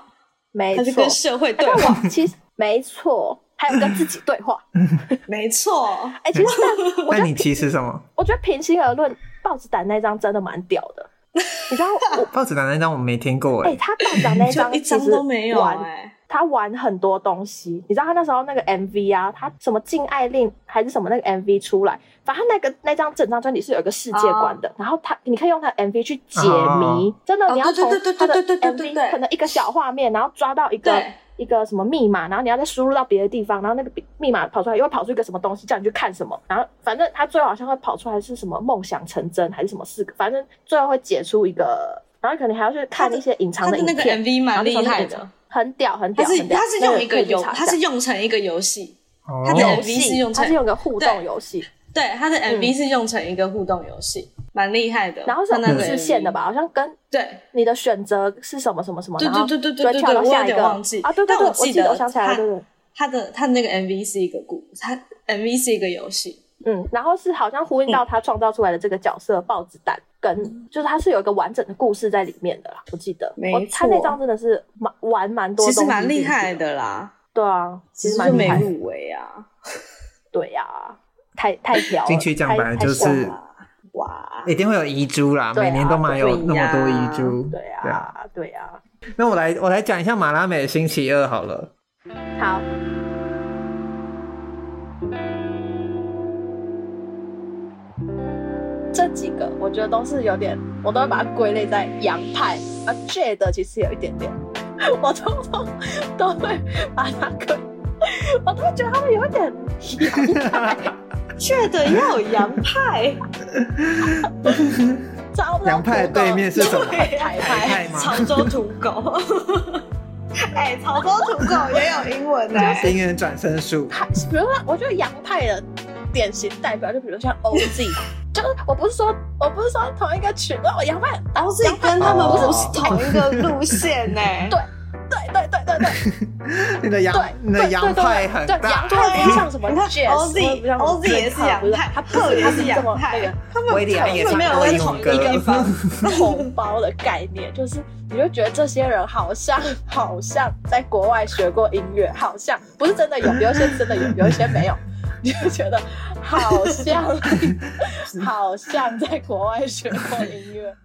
没错他是跟，社会对话，我其实没错，还有跟自己对话。没错。哎、其实 那你其实什么？我觉得平心而论，豹子胆那张真的蛮屌的。你知道我豹子胆那张我没听过哎、哎，他豹子胆那 张一张张其实都没有玩哎、他玩很多东西，你知道他那时候那个 MV 啊，他什么禁爱令还是什么那个 MV 出来，反正他那个那张整张专辑是有一个世界观的，然后他你可以用他的 MV 去解谜，哦。真的你要从对对对他的对对对对对。MV 可能一个小画面，然后抓到一个对一个什么密码，然后你要再输入到别的地方，然后那个密码跑出来又会跑出一个什么东西，叫你去看什么，然后反正他最后好像会跑出来是什么梦想成真还是什么四个，反正最后会解出一个，然后可能还要去看一些隐藏的那个。MV 蛮厉害的，很屌很屌，他是很屌他是用一个游，那可以去查他是用成一个游戏，哦他的 MV 是，用成它是用个互动游戏，对，他的嗯。MV 是用成一个互动游戏，蛮厉害的。然后是有故事线的吧？好像跟对，你的选择是什么什么什么，对然后对对对就跳到对对我有下一个点忘记啊，对对对，我记得我想起来了，他对对。他的他那个 MV 是一个故，他 MV 是一个游戏。嗯，然后是好像呼应到他创造出来的这个角色豹子胆，跟就是他是有一个完整的故事在里面的啦，我记得。没我他那错张真的是蛮玩蛮多东西，其实蛮厉害。的啦，对啊，其实蛮。入围啊。对呀，太太屌了。金曲奖太本来就是太爽了哇，一定会有遗珠啦，啊每年都蛮有那么多遗呀珠。对对啊。啊，对啊。那我来我来讲一下马拉美的星期二好了。好。这几个我觉得都是有点，我都会把它归类在洋派，而 Jade 其实有一点点，我通通都会把它归，我都会觉得他们有一点洋派，觉得要有洋派，洋派对面是什么？吗？潮州土狗。哎、潮州土狗也有英文呢、英文转身术。派，比如说，我觉得洋派的典型代表，就比如像 OZ，就是我不是说我不是说同一个群，我洋派，OZ 跟他们不是同一个路线呢、对对对对对对 对。你的洋对，你的洋派很对，大。洋。派不像什么你看 jazz，OZ 不像什么 OZ 也是洋不是派他不特别他是这么洋派。那个他们威廉也唱他们没有同一个。地歌，方。同胞的概念，就是你就觉得这些人好像好像在国外学过音乐，好像不是真的有，有一些真的有，有一些没有，你就觉得好像好像在国外学过音乐。